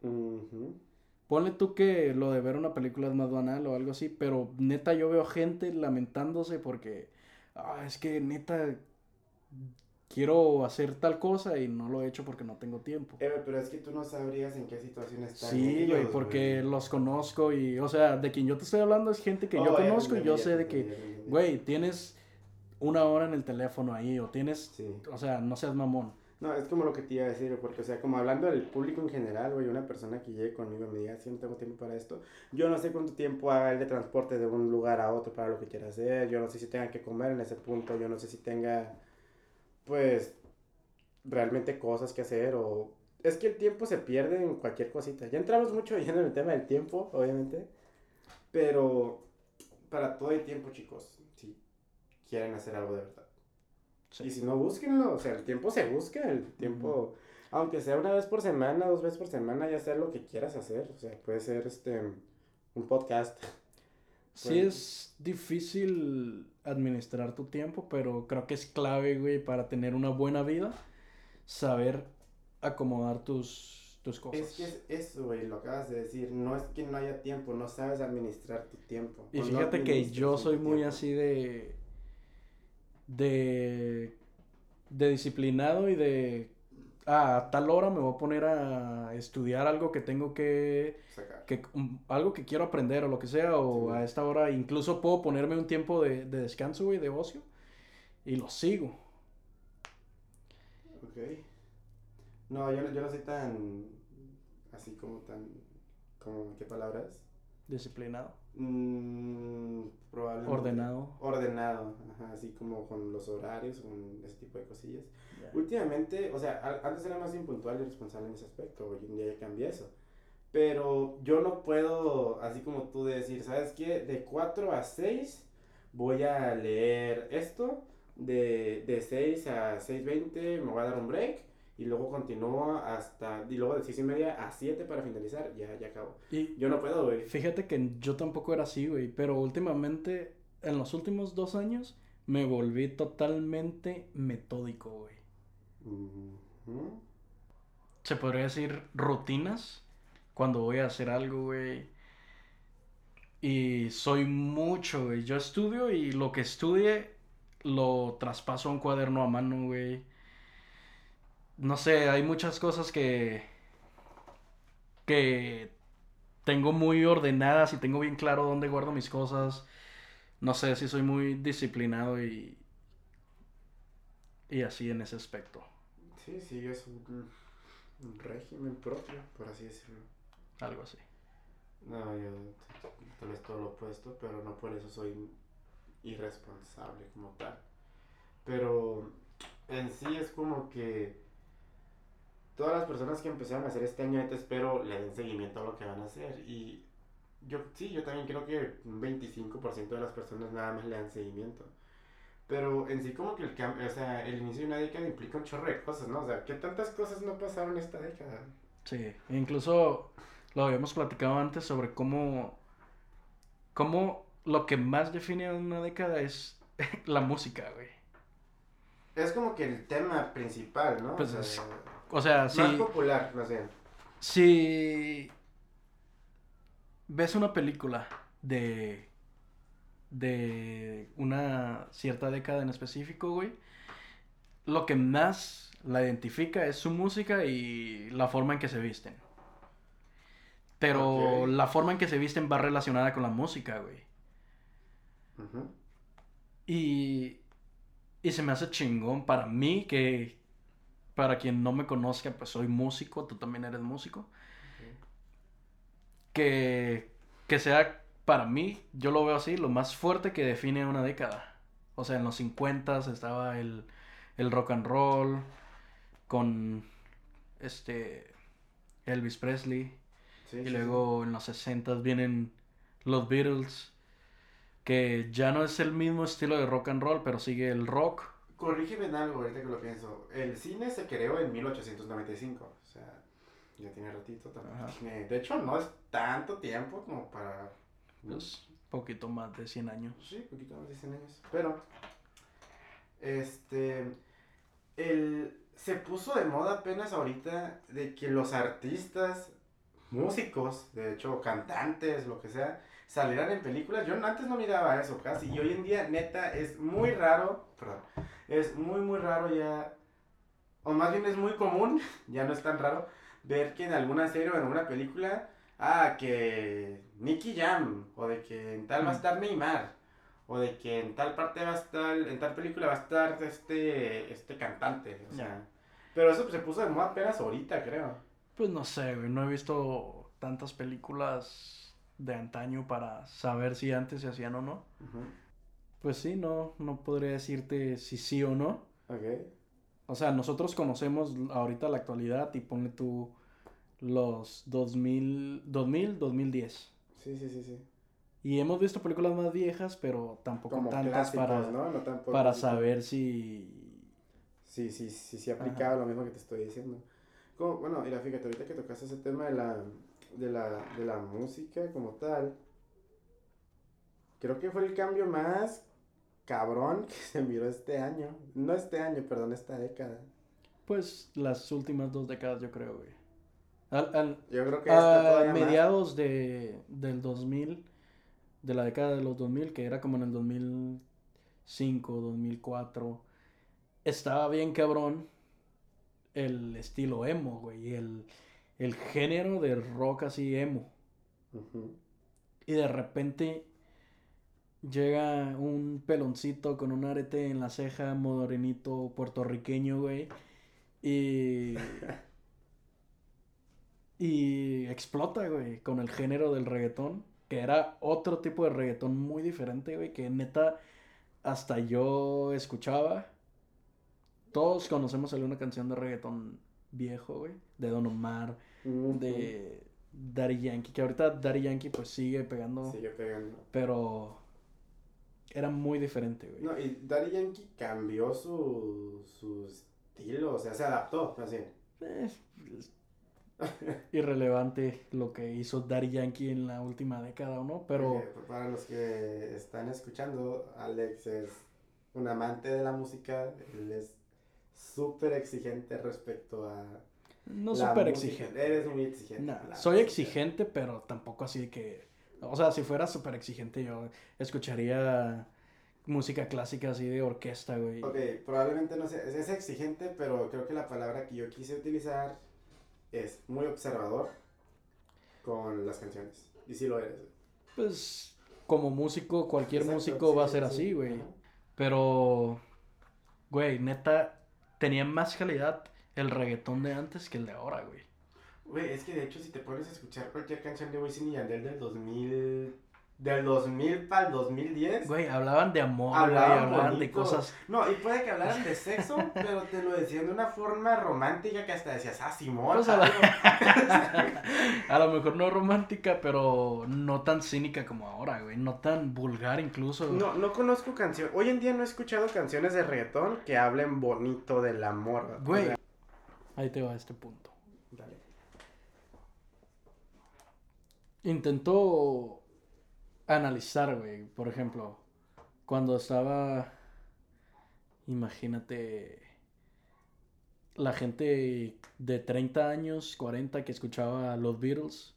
Ujú. Ponle tú que lo de ver una película es más banal o algo así, pero neta yo veo gente lamentándose porque, ah, es que neta, quiero hacer tal cosa y no lo he hecho porque no tengo tiempo. Eh, pero es que tú no sabrías en qué situación están. Sí, güey, porque los conozco y, o sea, de quien yo te estoy hablando es gente que yo Oh, conozco y yo sé de que, güey, tienes una hora en el teléfono ahí o tienes, Sí. o sea, no seas mamón. No, es como lo que te iba a decir, porque, o sea, como hablando del público en general, güey, una persona que llegue conmigo y me diga, si no tengo tiempo para esto, yo no sé cuánto tiempo haga el de transporte de un lugar a otro para lo que quiera hacer, yo no sé si tenga que comer en ese punto, yo no sé si tenga, pues, realmente cosas que hacer o... Es que el tiempo se pierde en cualquier cosita. Ya entramos mucho lleno en el tema del tiempo, obviamente, pero para todo hay tiempo, chicos, si quieren hacer algo de verdad. Sí. Y si no, búsquenlo. O sea, el tiempo se busca. El tiempo, aunque sea una vez por semana, dos veces por semana, ya sea lo que quieras hacer. O sea, puede ser este un podcast. Sí Bueno. es difícil administrar tu tiempo, pero creo que es clave, güey, para tener una buena vida, saber acomodar tus, tus cosas. Es que es eso, güey, lo acabas de decir. No es que no haya tiempo, no sabes administrar tu tiempo. Y no fíjate que yo soy muy tiempo. así de. De. de disciplinado y de. Ah, a tal hora me voy a poner a estudiar algo que tengo que. Sacar. que um, algo que quiero aprender o lo que sea, o Sí. a esta hora incluso puedo ponerme un tiempo de, de descanso, güey, de ocio, y lo sigo. Ok. No, yo no, yo no soy tan. así como tan. como, ¿qué palabras? Disciplinado, Mm, probablemente. ordenado. Ordenado, ajá, así como con los horarios, con ese tipo de cosillas. ya. Últimamente, o sea, antes era más impuntual y responsable en ese aspecto, hoy en día ya cambié eso. Pero yo no puedo, así como tú, de decir, ¿sabes qué? De 4 a 6 voy a leer esto, de, de 6 a 6.20 me voy a dar un break y luego continúo hasta, y luego de 6 y media a 7 para finalizar, ya, ya acabo. Y Yo no puedo, güey. fíjate que yo tampoco era así, güey, pero últimamente, en los últimos dos años, me volví totalmente metódico, güey. Se podría decir rutinas cuando voy a hacer algo, güey. Y soy mucho, güey. Yo estudio y lo que estudie lo traspaso a un cuaderno a mano, güey. No sé, hay muchas cosas que que tengo muy ordenadas y tengo bien claro dónde guardo mis cosas. No sé si soy muy disciplinado y y así en ese aspecto. Sí, sí, es un, un régimen propio, por así decirlo. Algo así. No, yo tal vez todo lo opuesto, pero no por eso soy irresponsable como tal. Pero en sí es como que todas las personas que empezaron a hacer este año, neta, espero le den seguimiento a lo que van a hacer. Y yo, sí, yo también creo que un 25% de las personas nada más le dan seguimiento. Pero en sí como que el cambio, o sea, el inicio de una década implica un chorro de cosas, ¿no? O sea, ¿qué tantas cosas no pasaron esta década? Sí, incluso lo habíamos platicado antes sobre cómo, cómo lo que más define una década es la música, güey. Es como que el tema principal, ¿no? Pues O es- O sea, más si, popular, no sé. si ves una película de, de una cierta década en específico, güey, lo que más la identifica es su música y la forma en que se visten. Pero la forma en que se visten va relacionada con la música, güey. Y, y se me hace chingón para mí que, para quien no me conozca, pues soy músico, tú también eres músico. Que, que sea para mí, yo lo veo así, lo más fuerte que define una década. O sea, en los 50 estaba el, el rock and roll con este Elvis Presley. Sí, Y sí, luego en los 60 vienen los Beatles, que ya no es el mismo estilo de rock and roll, pero sigue el rock. Corrígeme en algo ahorita que lo pienso. El cine se creó en 1895. O sea, ya tiene ratito también. Tiene- De hecho, no es tanto tiempo como para. Pues poquito más de 100 años. Sí, poquito más de 100 años. Pero, este, el, se puso de moda apenas ahorita de que los artistas, músicos, de hecho cantantes, lo que sea, salieran en películas. Yo antes no miraba eso casi. Y hoy en día, neta, es muy raro. Perdón. Es muy, muy raro ya. O más bien es muy común. Ya no es tan raro. Ver que en alguna serie o en alguna película. Ah, que Nicky Jam. O de que en tal va a estar Neymar. O de que en tal parte va a estar. En tal película va a estar este. Este cantante. O sea. Pero eso pues, se puso de moda apenas ahorita, creo. Pues no sé, güey. No he visto tantas películas de antaño para saber si antes se hacían o no. Pues sí, no, no podría decirte si sí o no. Ok. O sea, nosotros conocemos ahorita la actualidad y ponle tú los 2000, 2000, 2010. Sí, sí, sí, sí. Y hemos visto películas más viejas, pero tampoco Como tantas para, ¿no? No tampoco- para saber si... Sí, sí, sí, sí aplicaba lo mismo que te estoy diciendo. Como, bueno, mira, fíjate, ahorita que tocaste ese tema de la, de la, de la música como tal, creo que fue el cambio más cabrón que se miró este año. No este año, perdón, esta década. Pues las últimas dos décadas, yo creo, güey. Al, al- Yo creo que a más. mediados de, del 2000, de la década de los 2000, que era como en el 2005, 2004, estaba bien cabrón el estilo emo, güey, el, el género de rock así emo. Y de repente llega un peloncito con un arete en la ceja, morenito puertorriqueño, güey. Y. y explota, güey, con el género del reggaetón. Que era otro tipo de reggaetón muy diferente, güey. Que neta, hasta yo escuchaba. Todos conocemos alguna canción de reggaetón viejo, güey. De Don Omar, de Daddy Yankee. Que ahorita Daddy Yankee pues sigue pegando. Sigue pegando. Pero era muy diferente, güey. No, y Daddy Yankee cambió su, su estilo, o sea, se adaptó, así. Eh, irrelevante lo que hizo Daddy Yankee en la última década, ¿o no? Pero para los que están escuchando, Alex es un amante de la música, él es súper exigente respecto a... no súper exigente. Eres muy exigente. Nah, soy música. exigente, pero tampoco así de que... O sea, si fuera súper exigente yo escucharía música clásica así de orquesta, güey. Ok, probablemente no sea, es exigente, pero creo que la palabra que yo quise utilizar es muy observador con las canciones. Y sí lo eres. güey. Pues como músico, cualquier Exacto, músico va a ser sí, así, güey. ajá. Pero, güey, neta, tenía más calidad el reggaetón de antes que el de ahora, güey. Güey, es que de hecho si te pones a escuchar cualquier canción de Wisin y Yandel del 2000... Del 2000 para el 2010... Güey, hablaban de amor, güey, Hablaban hablaban de cosas. No, y puede que hablaran de sexo, pero te lo decían de una forma romántica que hasta decías, ah, Simón. Pues a, la- algo". a lo mejor no romántica, pero no tan cínica como ahora, güey. No tan vulgar incluso. No, no conozco canciones. Hoy en día no he escuchado canciones de reggaetón que hablen bonito del amor. Güey. Ahí te va este punto. dale. Intento analizar, güey. Por ejemplo, cuando estaba. Imagínate. La gente de 30 años, 40 que escuchaba los Beatles.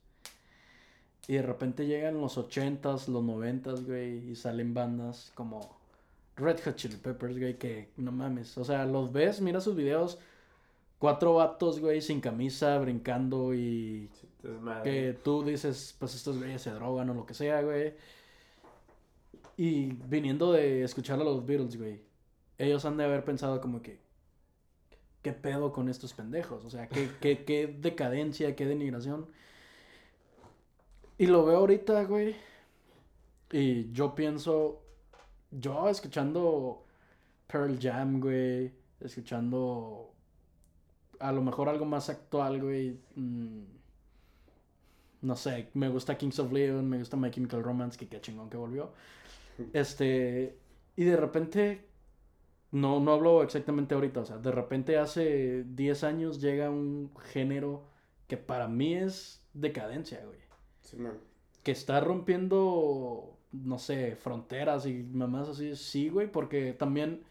Y de repente llegan los 80s, los 90s, güey. Y salen bandas como Red Hot Chili Peppers, güey. Que no mames. O sea, los ves, mira sus videos. Cuatro vatos, güey, sin camisa, brincando y que tú dices, pues estos güeyes se drogan o lo que sea, güey. Y viniendo de escuchar a los Beatles, güey, ellos han de haber pensado como que, ¿qué pedo con estos pendejos? O sea, ¿qué, qué, qué decadencia, qué denigración? Y lo veo ahorita, güey. Y yo pienso, yo escuchando Pearl Jam, güey, escuchando a lo mejor algo más actual, güey. mm, no sé, me gusta Kings of Leon, me gusta My Chemical Romance, que qué chingón que volvió. Este, y de repente, no, no hablo exactamente ahorita, o sea, de repente hace 10 años llega un género que para mí es decadencia, güey. Simón. Que está rompiendo, no sé, fronteras y mamás así, sí, güey, porque también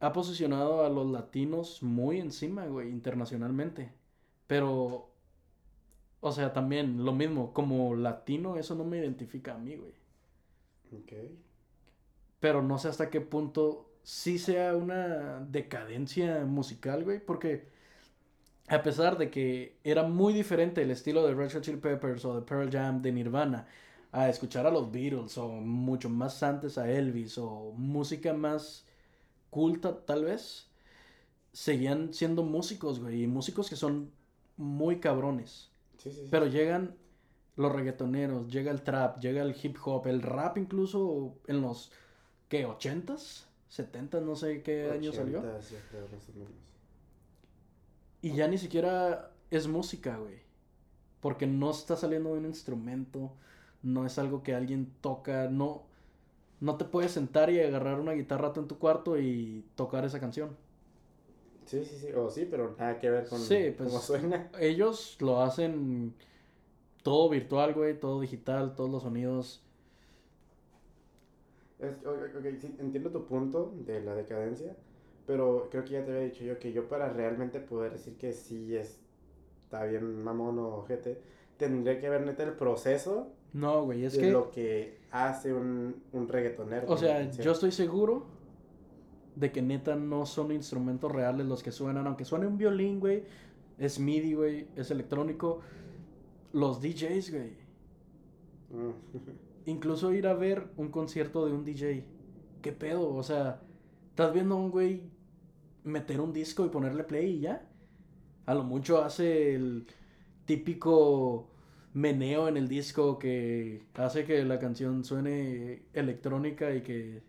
ha posicionado a los latinos muy encima, güey, internacionalmente. Pero O sea, también lo mismo, como latino, eso no me identifica a mí, güey. Ok. Pero no sé hasta qué punto sí sea una decadencia musical, güey, porque a pesar de que era muy diferente el estilo de Red Hot Chili Peppers o de Pearl Jam, de Nirvana, a escuchar a los Beatles o mucho más antes a Elvis o música más culta tal vez, seguían siendo músicos, güey, y músicos que son muy cabrones. Sí, sí, sí. Pero llegan los reggaetoneros, llega el trap, llega el hip hop, el rap incluso en los, ¿qué? ¿80s? ¿70s? No sé qué año salió. 80s, yo creo, más o menos. Y ya ni siquiera es música, güey. Porque no está saliendo de un instrumento, no es algo que alguien toca, no, no te puedes sentar y agarrar una guitarra en tu cuarto y tocar esa canción. Sí, sí, sí. O sí, pero nada que ver con Sí, pues- cómo suena. Ellos lo hacen todo virtual, güey, todo digital, todos los sonidos. Es- ok, ok, sí, entiendo tu punto de la decadencia, pero creo que ya te había dicho yo que yo para realmente poder decir que sí está bien mamón o ojete, tendría que ver neta el proceso No, güey, es de que... lo que hace un, un reggaetonero. O sea, yo estoy seguro de que neta no son instrumentos reales los que suenan, aunque suene un violín, güey, es MIDI, güey, es electrónico. Los DJs, güey. Mm. Incluso ir a ver un concierto de un DJ. ¿Qué pedo? O sea, estás viendo a un güey meter un disco y ponerle play y ya. A lo mucho hace el típico meneo en el disco que hace que la canción suene electrónica y que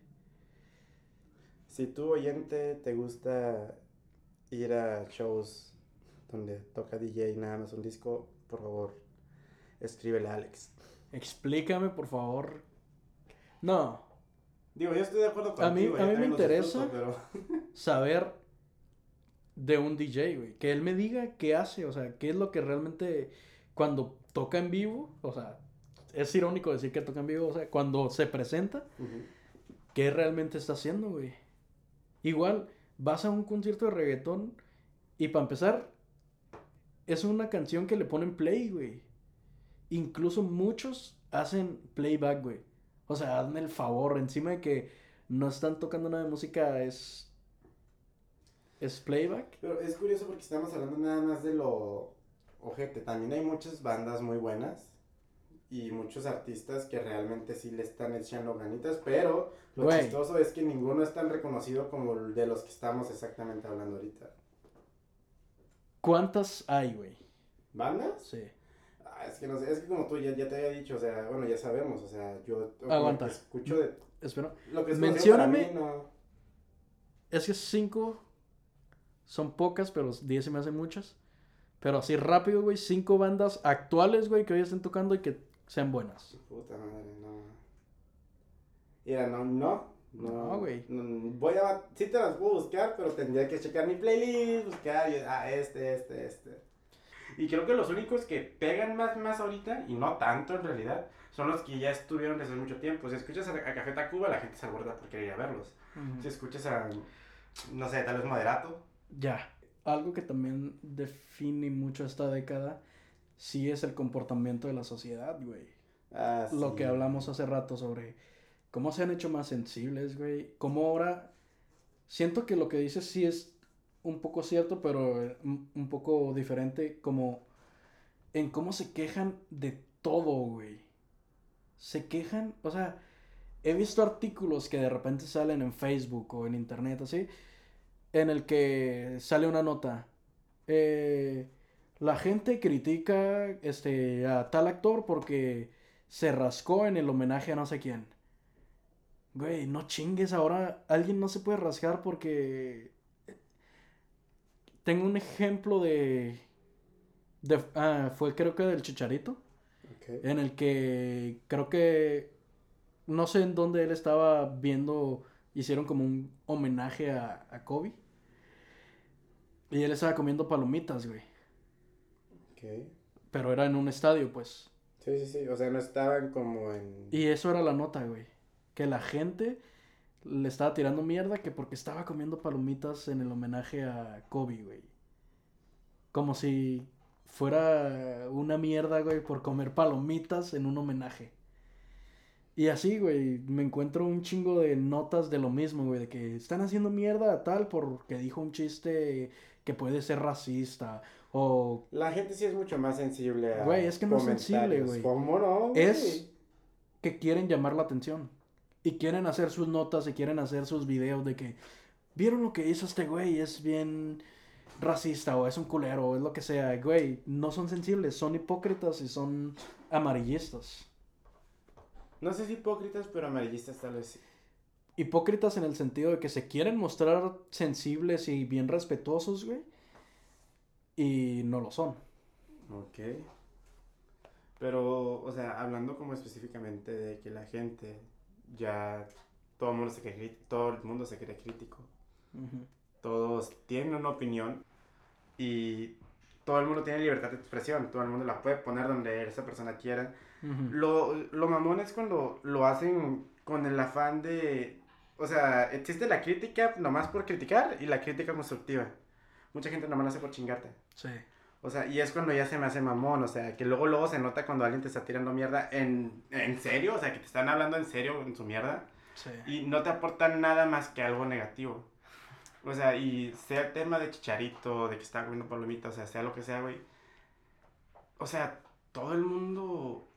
Si tú oyente te gusta ir a shows donde toca DJ y nada más un disco, por favor, escríbele a Alex. Explícame, por favor. No, Digo, yo estoy de acuerdo A mí- a mí me también los interesa. pero... saber de un DJ, güey. Que él me diga qué hace, o sea, qué es lo que realmente cuando toca en vivo, o sea, es irónico decir que toca en vivo, o sea, cuando se presenta, qué realmente está haciendo, güey. Igual, vas a un concierto de reggaetón y para empezar, es una canción que le ponen play, güey. Incluso muchos hacen playback, güey. O sea, hazme el favor, encima de que no están tocando nada de música, es. Es playback. Pero es curioso porque estamos hablando nada más de lo ojete. También hay muchas bandas muy buenas y muchos artistas que realmente sí le están echando ganitas, pero lo chistoso es que ninguno es tan reconocido como el de los que estamos exactamente hablando ahorita. ¿Cuántas hay, güey? ¿Bandas? Sí. Ah, es que no sé, es que como tú ya, ya te había dicho, o sea, bueno, ya sabemos, o sea, yo lo Aguanta. que escucho de Espera. lo que es Mencióname- mí, no. Es que cinco son pocas, pero diez se me hacen muchas. Pero así rápido, güey, cinco bandas actuales, güey, que hoy estén tocando y que sean buenas. Puta madre, no. Mira, no, no. No, güey. no, voy a. Sí te las puedo buscar, pero tendría que checar mi playlist, buscar. y- ah, este, este, este. Y creo que los únicos que pegan más, más ahorita, y no tanto en realidad, son los que ya estuvieron desde hace mucho tiempo. Si escuchas a, a Café Tacuba, la gente se acuerda por querer ir a verlos. Si escuchas a. No sé, tal vez Moderato. Ya. Algo que también define mucho esta década, sí es el comportamiento de la sociedad, güey. Ah, Lo que hablamos hace rato sobre cómo se han hecho más sensibles, güey. Cómo ahora... Siento que lo que dices sí es un poco cierto, pero eh, un poco diferente, como en cómo se quejan de todo, güey. Se quejan, o sea, he visto artículos que de repente salen en Facebook o en internet, así, en el que sale una nota. eh, la gente critica este, a tal actor porque se rascó en el homenaje a no sé quién. Güey, no chingues, ahora alguien no se puede rascar porque... Tengo un ejemplo de... de ah, fue creo que del Chicharito en el que creo que no sé en dónde él estaba viendo, hicieron como un homenaje a, a Kobe. Y él estaba comiendo palomitas, güey. Ok. Pero era en un estadio, pues. Sí, sí, sí. O sea, no estaban como en. Y eso era la nota, güey. Que la gente le estaba tirando mierda que porque estaba comiendo palomitas en el homenaje a Kobe, güey. Como si fuera una mierda, güey, por comer palomitas en un homenaje. Y así, güey, me encuentro un chingo de notas de lo mismo, güey, de que están haciendo mierda a tal porque dijo un chiste que puede ser racista o... La gente sí es mucho más sensible a Güey, es que no es sensible, güey. ¿Cómo no? Es que quieren llamar la atención. Y quieren hacer sus notas y quieren hacer sus videos de que... ¿Vieron lo que hizo este güey? Es bien racista o es un culero o es lo que sea. Güey, no son sensibles, son hipócritas y son amarillistas. No sé si hipócritas, pero amarillistas tal vez sí. Hipócritas en el sentido de que se quieren mostrar sensibles y bien respetuosos, güey. Y no lo son. Ok. Pero, o sea, hablando como específicamente de que la gente ya todo el mundo se cree, todo el mundo se cree crítico. Todos tienen una opinión y todo el mundo tiene libertad de expresión. Todo el mundo la puede poner donde esa persona quiera. Lo, lo mamón es cuando lo hacen con el afán de... O sea, existe la crítica nomás por criticar y la crítica constructiva. Mucha gente nomás lo hace por chingarte. Sí. O sea, y es cuando ya se me hace mamón, o sea, que luego luego se nota cuando alguien te está tirando mierda en, en serio, o sea, que te están hablando en serio en su mierda Sí. y no te aportan nada más que algo negativo. O sea, y sea el tema de chicharito, de que está comiendo palomitas, o sea, sea lo que sea, güey. O sea, todo el mundo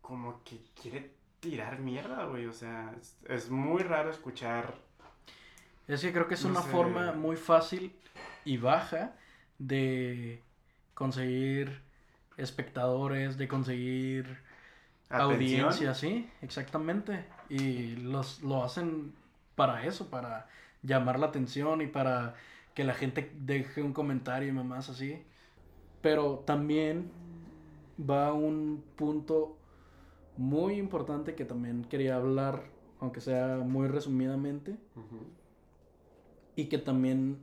como que quiere tirar mierda, güey. O sea, es, es muy raro escuchar. Es que creo que es No una sé. forma muy fácil y baja de conseguir espectadores, de conseguir Atención. audiencia, sí, exactamente. Y los, lo hacen para eso, para llamar la atención y para que la gente deje un comentario y mamás así. Pero también va un punto muy importante que también quería hablar, aunque sea muy resumidamente, y que también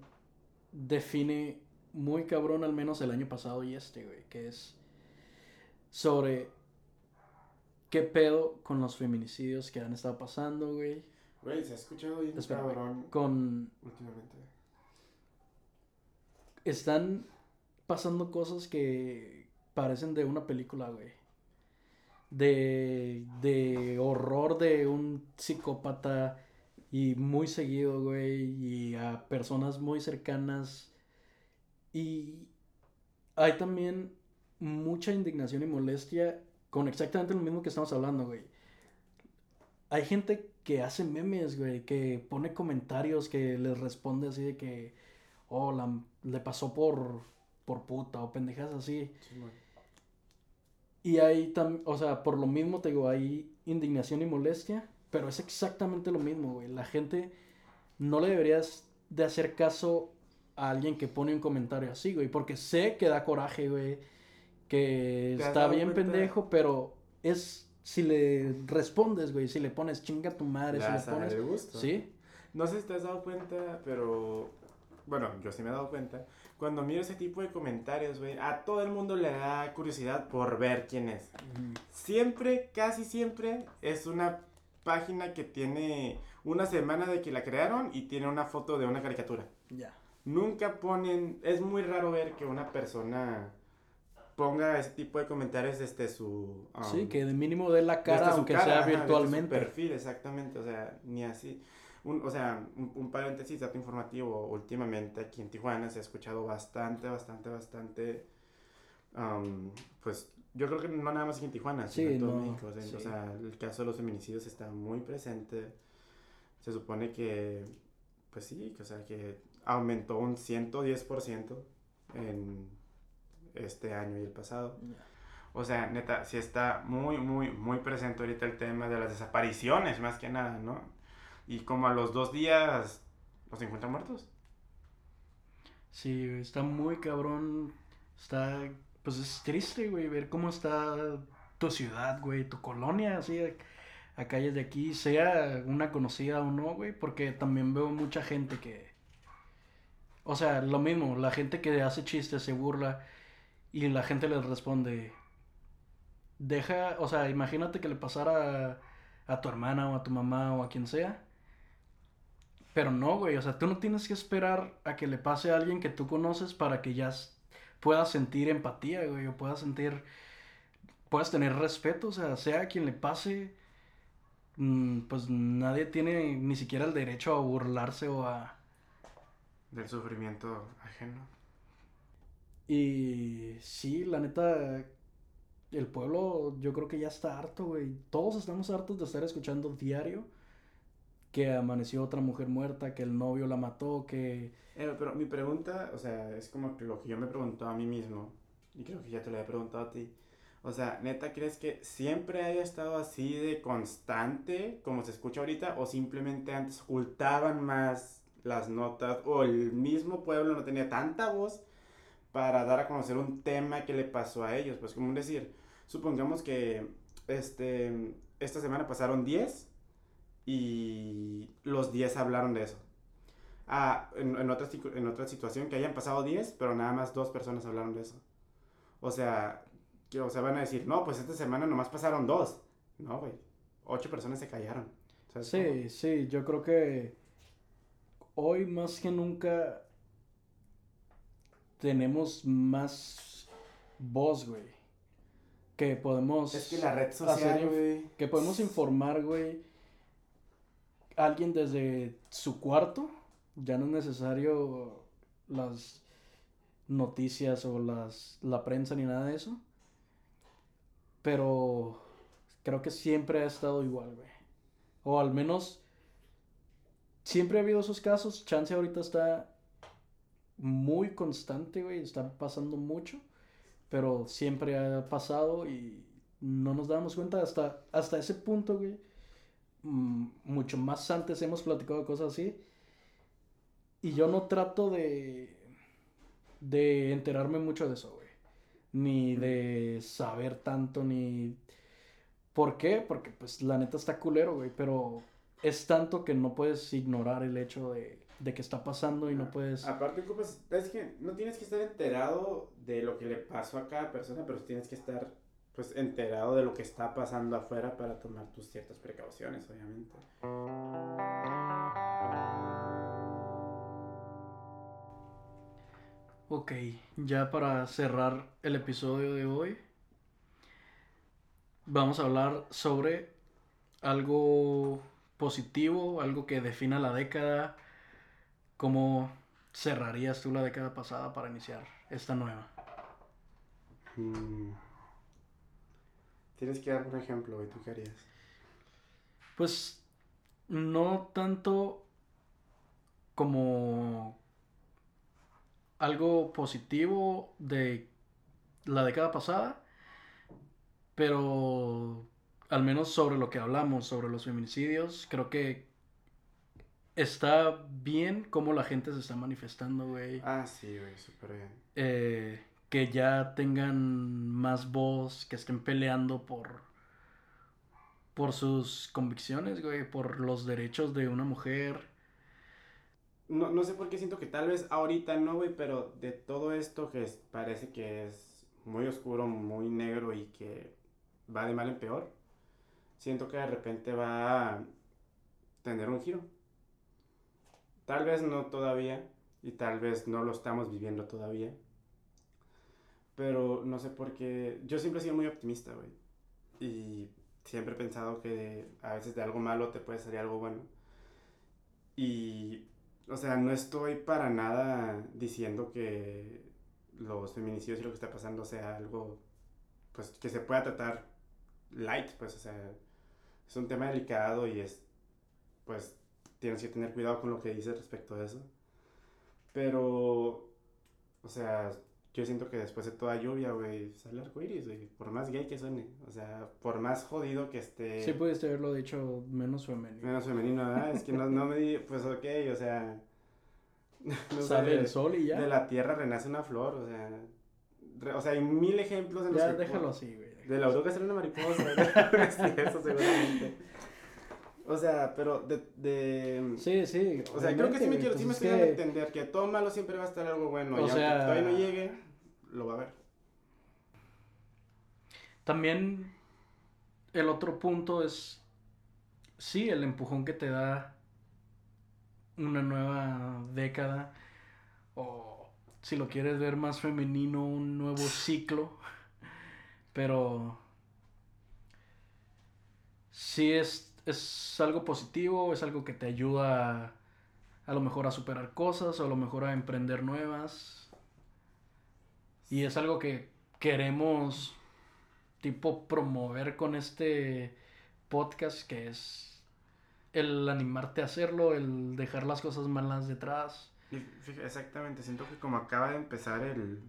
define muy cabrón al menos el año pasado y este, güey, que es sobre qué pedo con los feminicidios que han estado pasando, güey, Güey, se ha escuchado bien Espera, güey. cabrón con últimamente. están pasando cosas que parecen de una película, güey. De, de horror de un psicópata y muy seguido, güey, y a personas muy cercanas. Y hay también mucha indignación y molestia con exactamente lo mismo que estamos hablando, güey. Hay gente que hace memes, güey, que pone comentarios, que les responde así de que, oh, la- le pasó por, por puta o pendejas así. Sí. Y hay también, o sea, por lo mismo te digo, hay indignación y molestia, pero es exactamente lo mismo, güey. La gente no le deberías de hacer caso a alguien que pone un comentario así, güey, porque sé que da coraje, güey, que ¿Te has está bien cuenta? pendejo, pero es si le respondes, güey, si le pones chinga a tu madre, Le si le pones... gusto. Sí, No sé si te has dado cuenta, pero. Bueno, yo sí me he dado cuenta. Cuando miro ese tipo de comentarios, güey, a todo el mundo le da curiosidad por ver quién es. Siempre, casi siempre, es una página que tiene una semana de que la crearon y tiene una foto de una caricatura. ya. Nunca ponen. Es muy raro ver que una persona ponga ese tipo de comentarios desde su. um, Sí, que de mínimo dé la cara, aunque cara, sea ajá, desde su virtualmente. perfil, exactamente, o sea, ni así. Un, o sea, un, un paréntesis, dato informativo, últimamente aquí en Tijuana se ha escuchado bastante, bastante, bastante, um, pues yo creo que no nada más aquí en Tijuana, sino Sí, en todo no, México, o sea, sí. o sea, el caso de los feminicidios está muy presente, se supone que, pues sí, que, o sea, que aumentó un 110% en este año y el pasado. O sea, neta, sí está muy, muy, muy presente ahorita el tema de las desapariciones, más que nada, ¿no? Y como a los dos días los encuentran muertos. Sí, está muy cabrón. Está, pues es triste, güey, ver cómo está tu ciudad, güey, tu colonia, así, a, calles de aquí, sea una conocida o no, güey, porque también veo mucha gente que, o sea, lo mismo, la gente que hace chistes se burla y la gente les responde, deja, o sea, imagínate que le pasara a, a tu hermana o a tu mamá o a quien sea. Pero no, güey, o sea, tú no tienes que esperar a que le pase a alguien que tú conoces para que ya, puedas sentir empatía, güey, o puedas sentir, puedas tener respeto, o sea, sea a quien le pase, mm, pues nadie tiene ni siquiera el derecho a burlarse o a... Del sufrimiento ajeno. Y sí, la neta, el pueblo yo creo que ya está harto, güey. Todos estamos hartos de estar escuchando diario que amaneció otra mujer muerta, que el novio la mató, que... Eh, pero mi pregunta, o sea, es como lo que yo me preguntó a mí mismo, y creo que ya te lo he preguntado a ti. O sea, neta, ¿crees que siempre haya estado así de constante, como se escucha ahorita, o simplemente antes ocultaban más las notas, o el mismo pueblo no tenía tanta voz para dar a conocer un tema que le pasó a ellos? Pues como decir, supongamos que este, esta semana pasaron 10 y los 10 hablaron de eso. Ah, en, otra, en otra situación que hayan pasado 10, pero nada más dos personas hablaron de eso. O sea, que, o sea, van a decir, no, pues esta semana nomás pasaron dos. No, güey. Ocho personas se callaron. Sí, sí, yo creo que hoy más que nunca tenemos más voz, güey. Que podemos. Es que la red social, güey. Que podemos informar, güey alguien desde su cuarto, ya no es necesario las noticias o las, la prensa ni nada de eso. Pero creo que siempre ha estado igual, güey. O al menos siempre ha habido esos casos. Chance ahorita está muy constante, güey. Está pasando mucho. Pero siempre ha pasado y no nos damos cuenta hasta, hasta ese punto, güey mucho más antes hemos platicado de cosas así. Y yo no trato de, de enterarme mucho de eso, güey. Ni de saber tanto, ni... ¿Por qué? Porque pues la neta está culero, güey. Pero es tanto que no puedes ignorar el hecho de, de que está pasando y no puedes... Aparte, es que no tienes que estar enterado de lo que le pasó a cada persona, pero tienes que estar pues enterado de lo que está pasando afuera para tomar tus ciertas precauciones, obviamente. Ok, ya para cerrar el episodio de hoy, vamos a hablar sobre algo positivo, algo que defina la década. ¿Cómo cerrarías tú la década pasada para iniciar esta nueva? Mm. Tienes que dar un ejemplo, ¿y tú qué harías? Pues no tanto como algo positivo de la década pasada, pero al menos sobre lo que hablamos, sobre los feminicidios, creo que está bien cómo la gente se está manifestando, güey. Ah, sí, güey, súper bien. Eh, que ya tengan más voz, que estén peleando por por sus convicciones, güey, por los derechos de una mujer. No, no sé por qué siento que tal vez ahorita no, güey, pero de todo esto que parece que es muy oscuro, muy negro y que va de mal en peor, siento que de repente va a tener un giro. Tal vez no todavía y tal vez no lo estamos viviendo todavía, pero no sé por qué. Yo siempre he sido muy optimista, güey. Y siempre he pensado que a veces de algo malo te puede salir algo bueno. Y, o sea, no estoy para nada diciendo que los feminicidios y lo que está pasando sea algo, pues, que se pueda tratar light, pues, o sea, es un tema delicado y es, pues, tienes que tener cuidado con lo que dices respecto a eso. Pero, o sea, yo siento que después de toda lluvia, güey, sale arcoíris, güey. Por más gay que suene. O sea, por más jodido que esté. Sí, pudiste haberlo dicho menos femenino. Menos femenino, ¿verdad? es que no, no me di. Pues ok, o sea. sale el sol y ya. De la tierra renace una flor, o sea. o sea, hay mil ejemplos en los Ya, déjalo así, güey. De la oruga sale una mariposa. sí, eso seguramente. O sea, pero de, de... Sí, sí. O sea, creo que sí me, quiero, sí me estoy dando a entender que todo malo siempre va a estar algo bueno. O y sea, aunque todavía no llegue, lo va a ver. También el otro punto es, sí, el empujón que te da una nueva década o si lo quieres ver más femenino, un nuevo ciclo. Pero sí es, es algo positivo, es algo que te ayuda a, a lo mejor a superar cosas, o a lo mejor a emprender nuevas. Y es algo que queremos tipo promover con este podcast que es el animarte a hacerlo, el dejar las cosas malas detrás. exactamente, siento que como acaba de empezar el,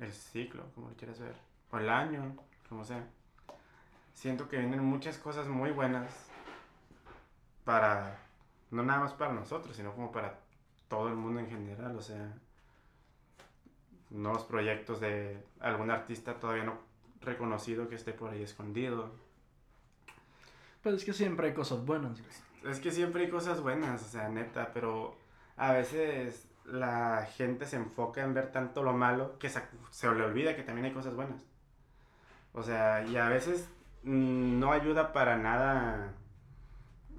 el ciclo, como lo quieras ver, o el año, como sea, siento que vienen muchas cosas muy buenas para, no nada más para nosotros, sino como para todo el mundo en general, o sea, nuevos proyectos de algún artista todavía no reconocido que esté por ahí escondido. Pues es que siempre hay cosas buenas. Es que siempre hay cosas buenas, o sea, neta, pero a veces la gente se enfoca en ver tanto lo malo que se, se le olvida que también hay cosas buenas. O sea, y a veces mm, no ayuda para nada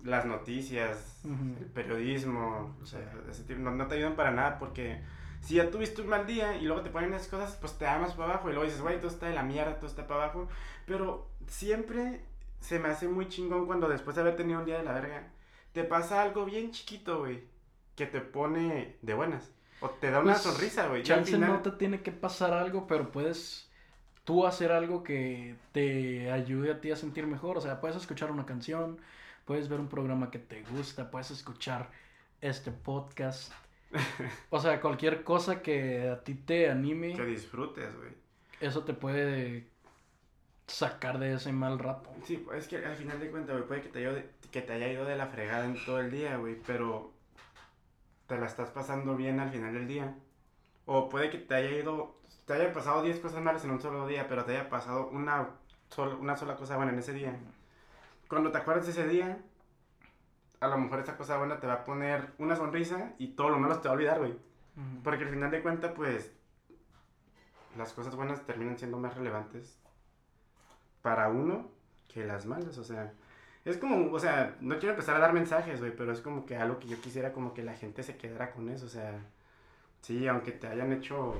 las noticias, el periodismo, o sea, no, no, te ayudan para nada porque si ya tuviste un mal día y luego te ponen esas cosas, pues te amas para abajo y luego dices, güey, todo está de la mierda, todo está para abajo. Pero siempre se me hace muy chingón cuando después de haber tenido un día de la verga, te pasa algo bien chiquito, güey, que te pone de buenas. O te da una pues, sonrisa, güey. Chance no te tiene que pasar algo, pero puedes tú hacer algo que te ayude a ti a sentir mejor. O sea, puedes escuchar una canción, puedes ver un programa que te gusta, puedes escuchar este podcast o sea, cualquier cosa que a ti te anime. Que disfrutes, güey. Eso te puede sacar de ese mal rato. Sí, pues, es que al final de cuentas, güey, puede que te, haya, que te haya ido de la fregada en todo el día, güey, pero te la estás pasando bien al final del día. O puede que te haya ido, te haya pasado 10 cosas malas en un solo día, pero te haya pasado una, una sola cosa buena en ese día. Cuando te acuerdas de ese día, a lo mejor esa cosa buena te va a poner una sonrisa y todo lo malo te va a olvidar, güey. Porque al final de cuentas, pues, las cosas buenas terminan siendo más relevantes para uno que las malas, o sea. Es como, o sea, no quiero empezar a dar mensajes, güey, pero es como que algo que yo quisiera como que la gente se quedara con eso, o sea, sí, aunque te hayan hecho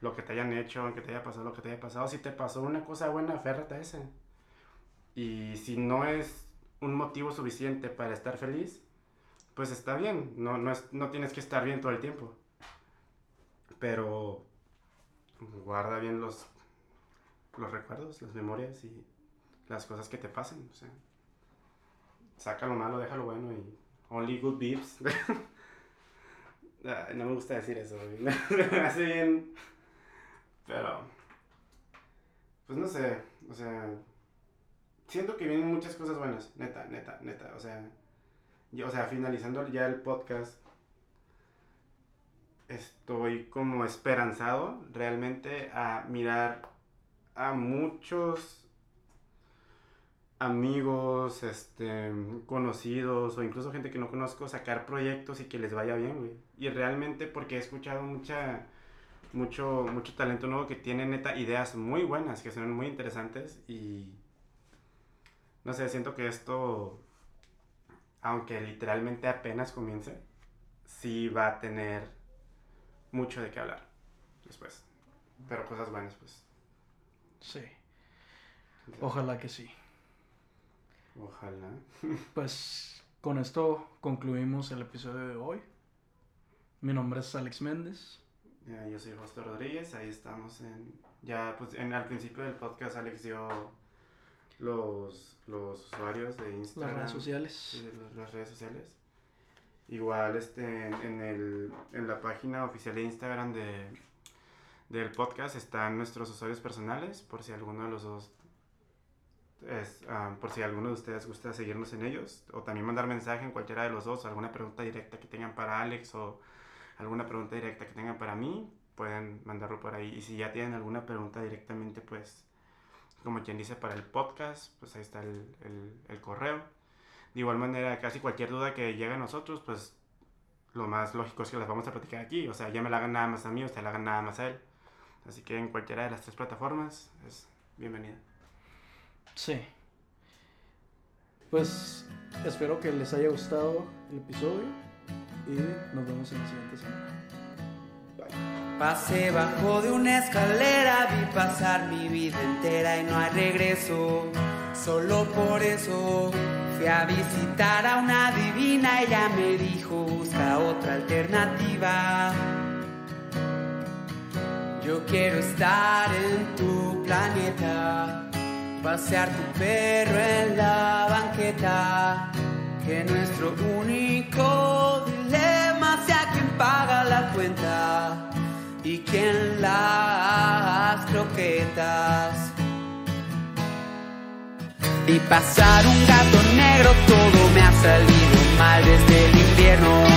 lo que te hayan hecho, aunque te haya pasado lo que te haya pasado, si te pasó una cosa buena, aférrate a esa. Y si no es un motivo suficiente para estar feliz, pues está bien, no, no, es, no tienes que estar bien todo el tiempo. Pero guarda bien los, los recuerdos, las memorias y las cosas que te pasen. O sea, saca lo malo, deja lo bueno y only good vibes. no me gusta decir eso, me hace bien. Pero, pues no sé, o sea, siento que vienen muchas cosas buenas, neta, neta, neta. O sea, o sea, finalizando ya el podcast, estoy como esperanzado realmente a mirar a muchos amigos, este, conocidos o incluso gente que no conozco sacar proyectos y que les vaya bien, güey. Y realmente porque he escuchado mucha, mucho, mucho talento nuevo que tiene neta ideas muy buenas, que son muy interesantes y no sé, siento que esto, aunque literalmente apenas comience, sí va a tener mucho de qué hablar después. Pero cosas buenas, pues. Sí. Ojalá que sí. Ojalá. pues con esto concluimos el episodio de hoy. Mi nombre es Alex Méndez. yo soy José Rodríguez, ahí estamos en... Ya, pues en, al principio del podcast Alex dio los, los usuarios de Instagram. Las redes sociales. las redes sociales. Igual este, en, el, en la página oficial de Instagram de, del podcast están nuestros usuarios personales, por si alguno de los dos, es, ah, por si alguno de ustedes gusta seguirnos en ellos, o también mandar mensaje en cualquiera de los dos, alguna pregunta directa que tengan para Alex o alguna pregunta directa que tengan para mí, pueden mandarlo por ahí. Y si ya tienen alguna pregunta directamente, pues como quien dice, para el podcast, pues ahí está el, el, correo. De igual manera, casi cualquier duda que llegue a nosotros, pues lo más lógico es que las vamos a platicar aquí. O sea, ya me la hagan nada más a mí, usted la hagan nada más a él. Así que en cualquiera de las tres plataformas es bienvenida. Sí. Pues espero que les haya gustado el episodio y nos vemos en la siguiente semana. Pasé bajo de una escalera, vi pasar mi vida entera y no hay regreso. Solo por eso fui a visitar a una divina, ella me dijo, busca otra alternativa. Yo quiero estar en tu planeta, pasear tu perro en la banqueta, que nuestro único dilema sea quien paga la cuenta y quien las croquetas. Vi pasar un gato negro, todo me ha salido mal desde el invierno.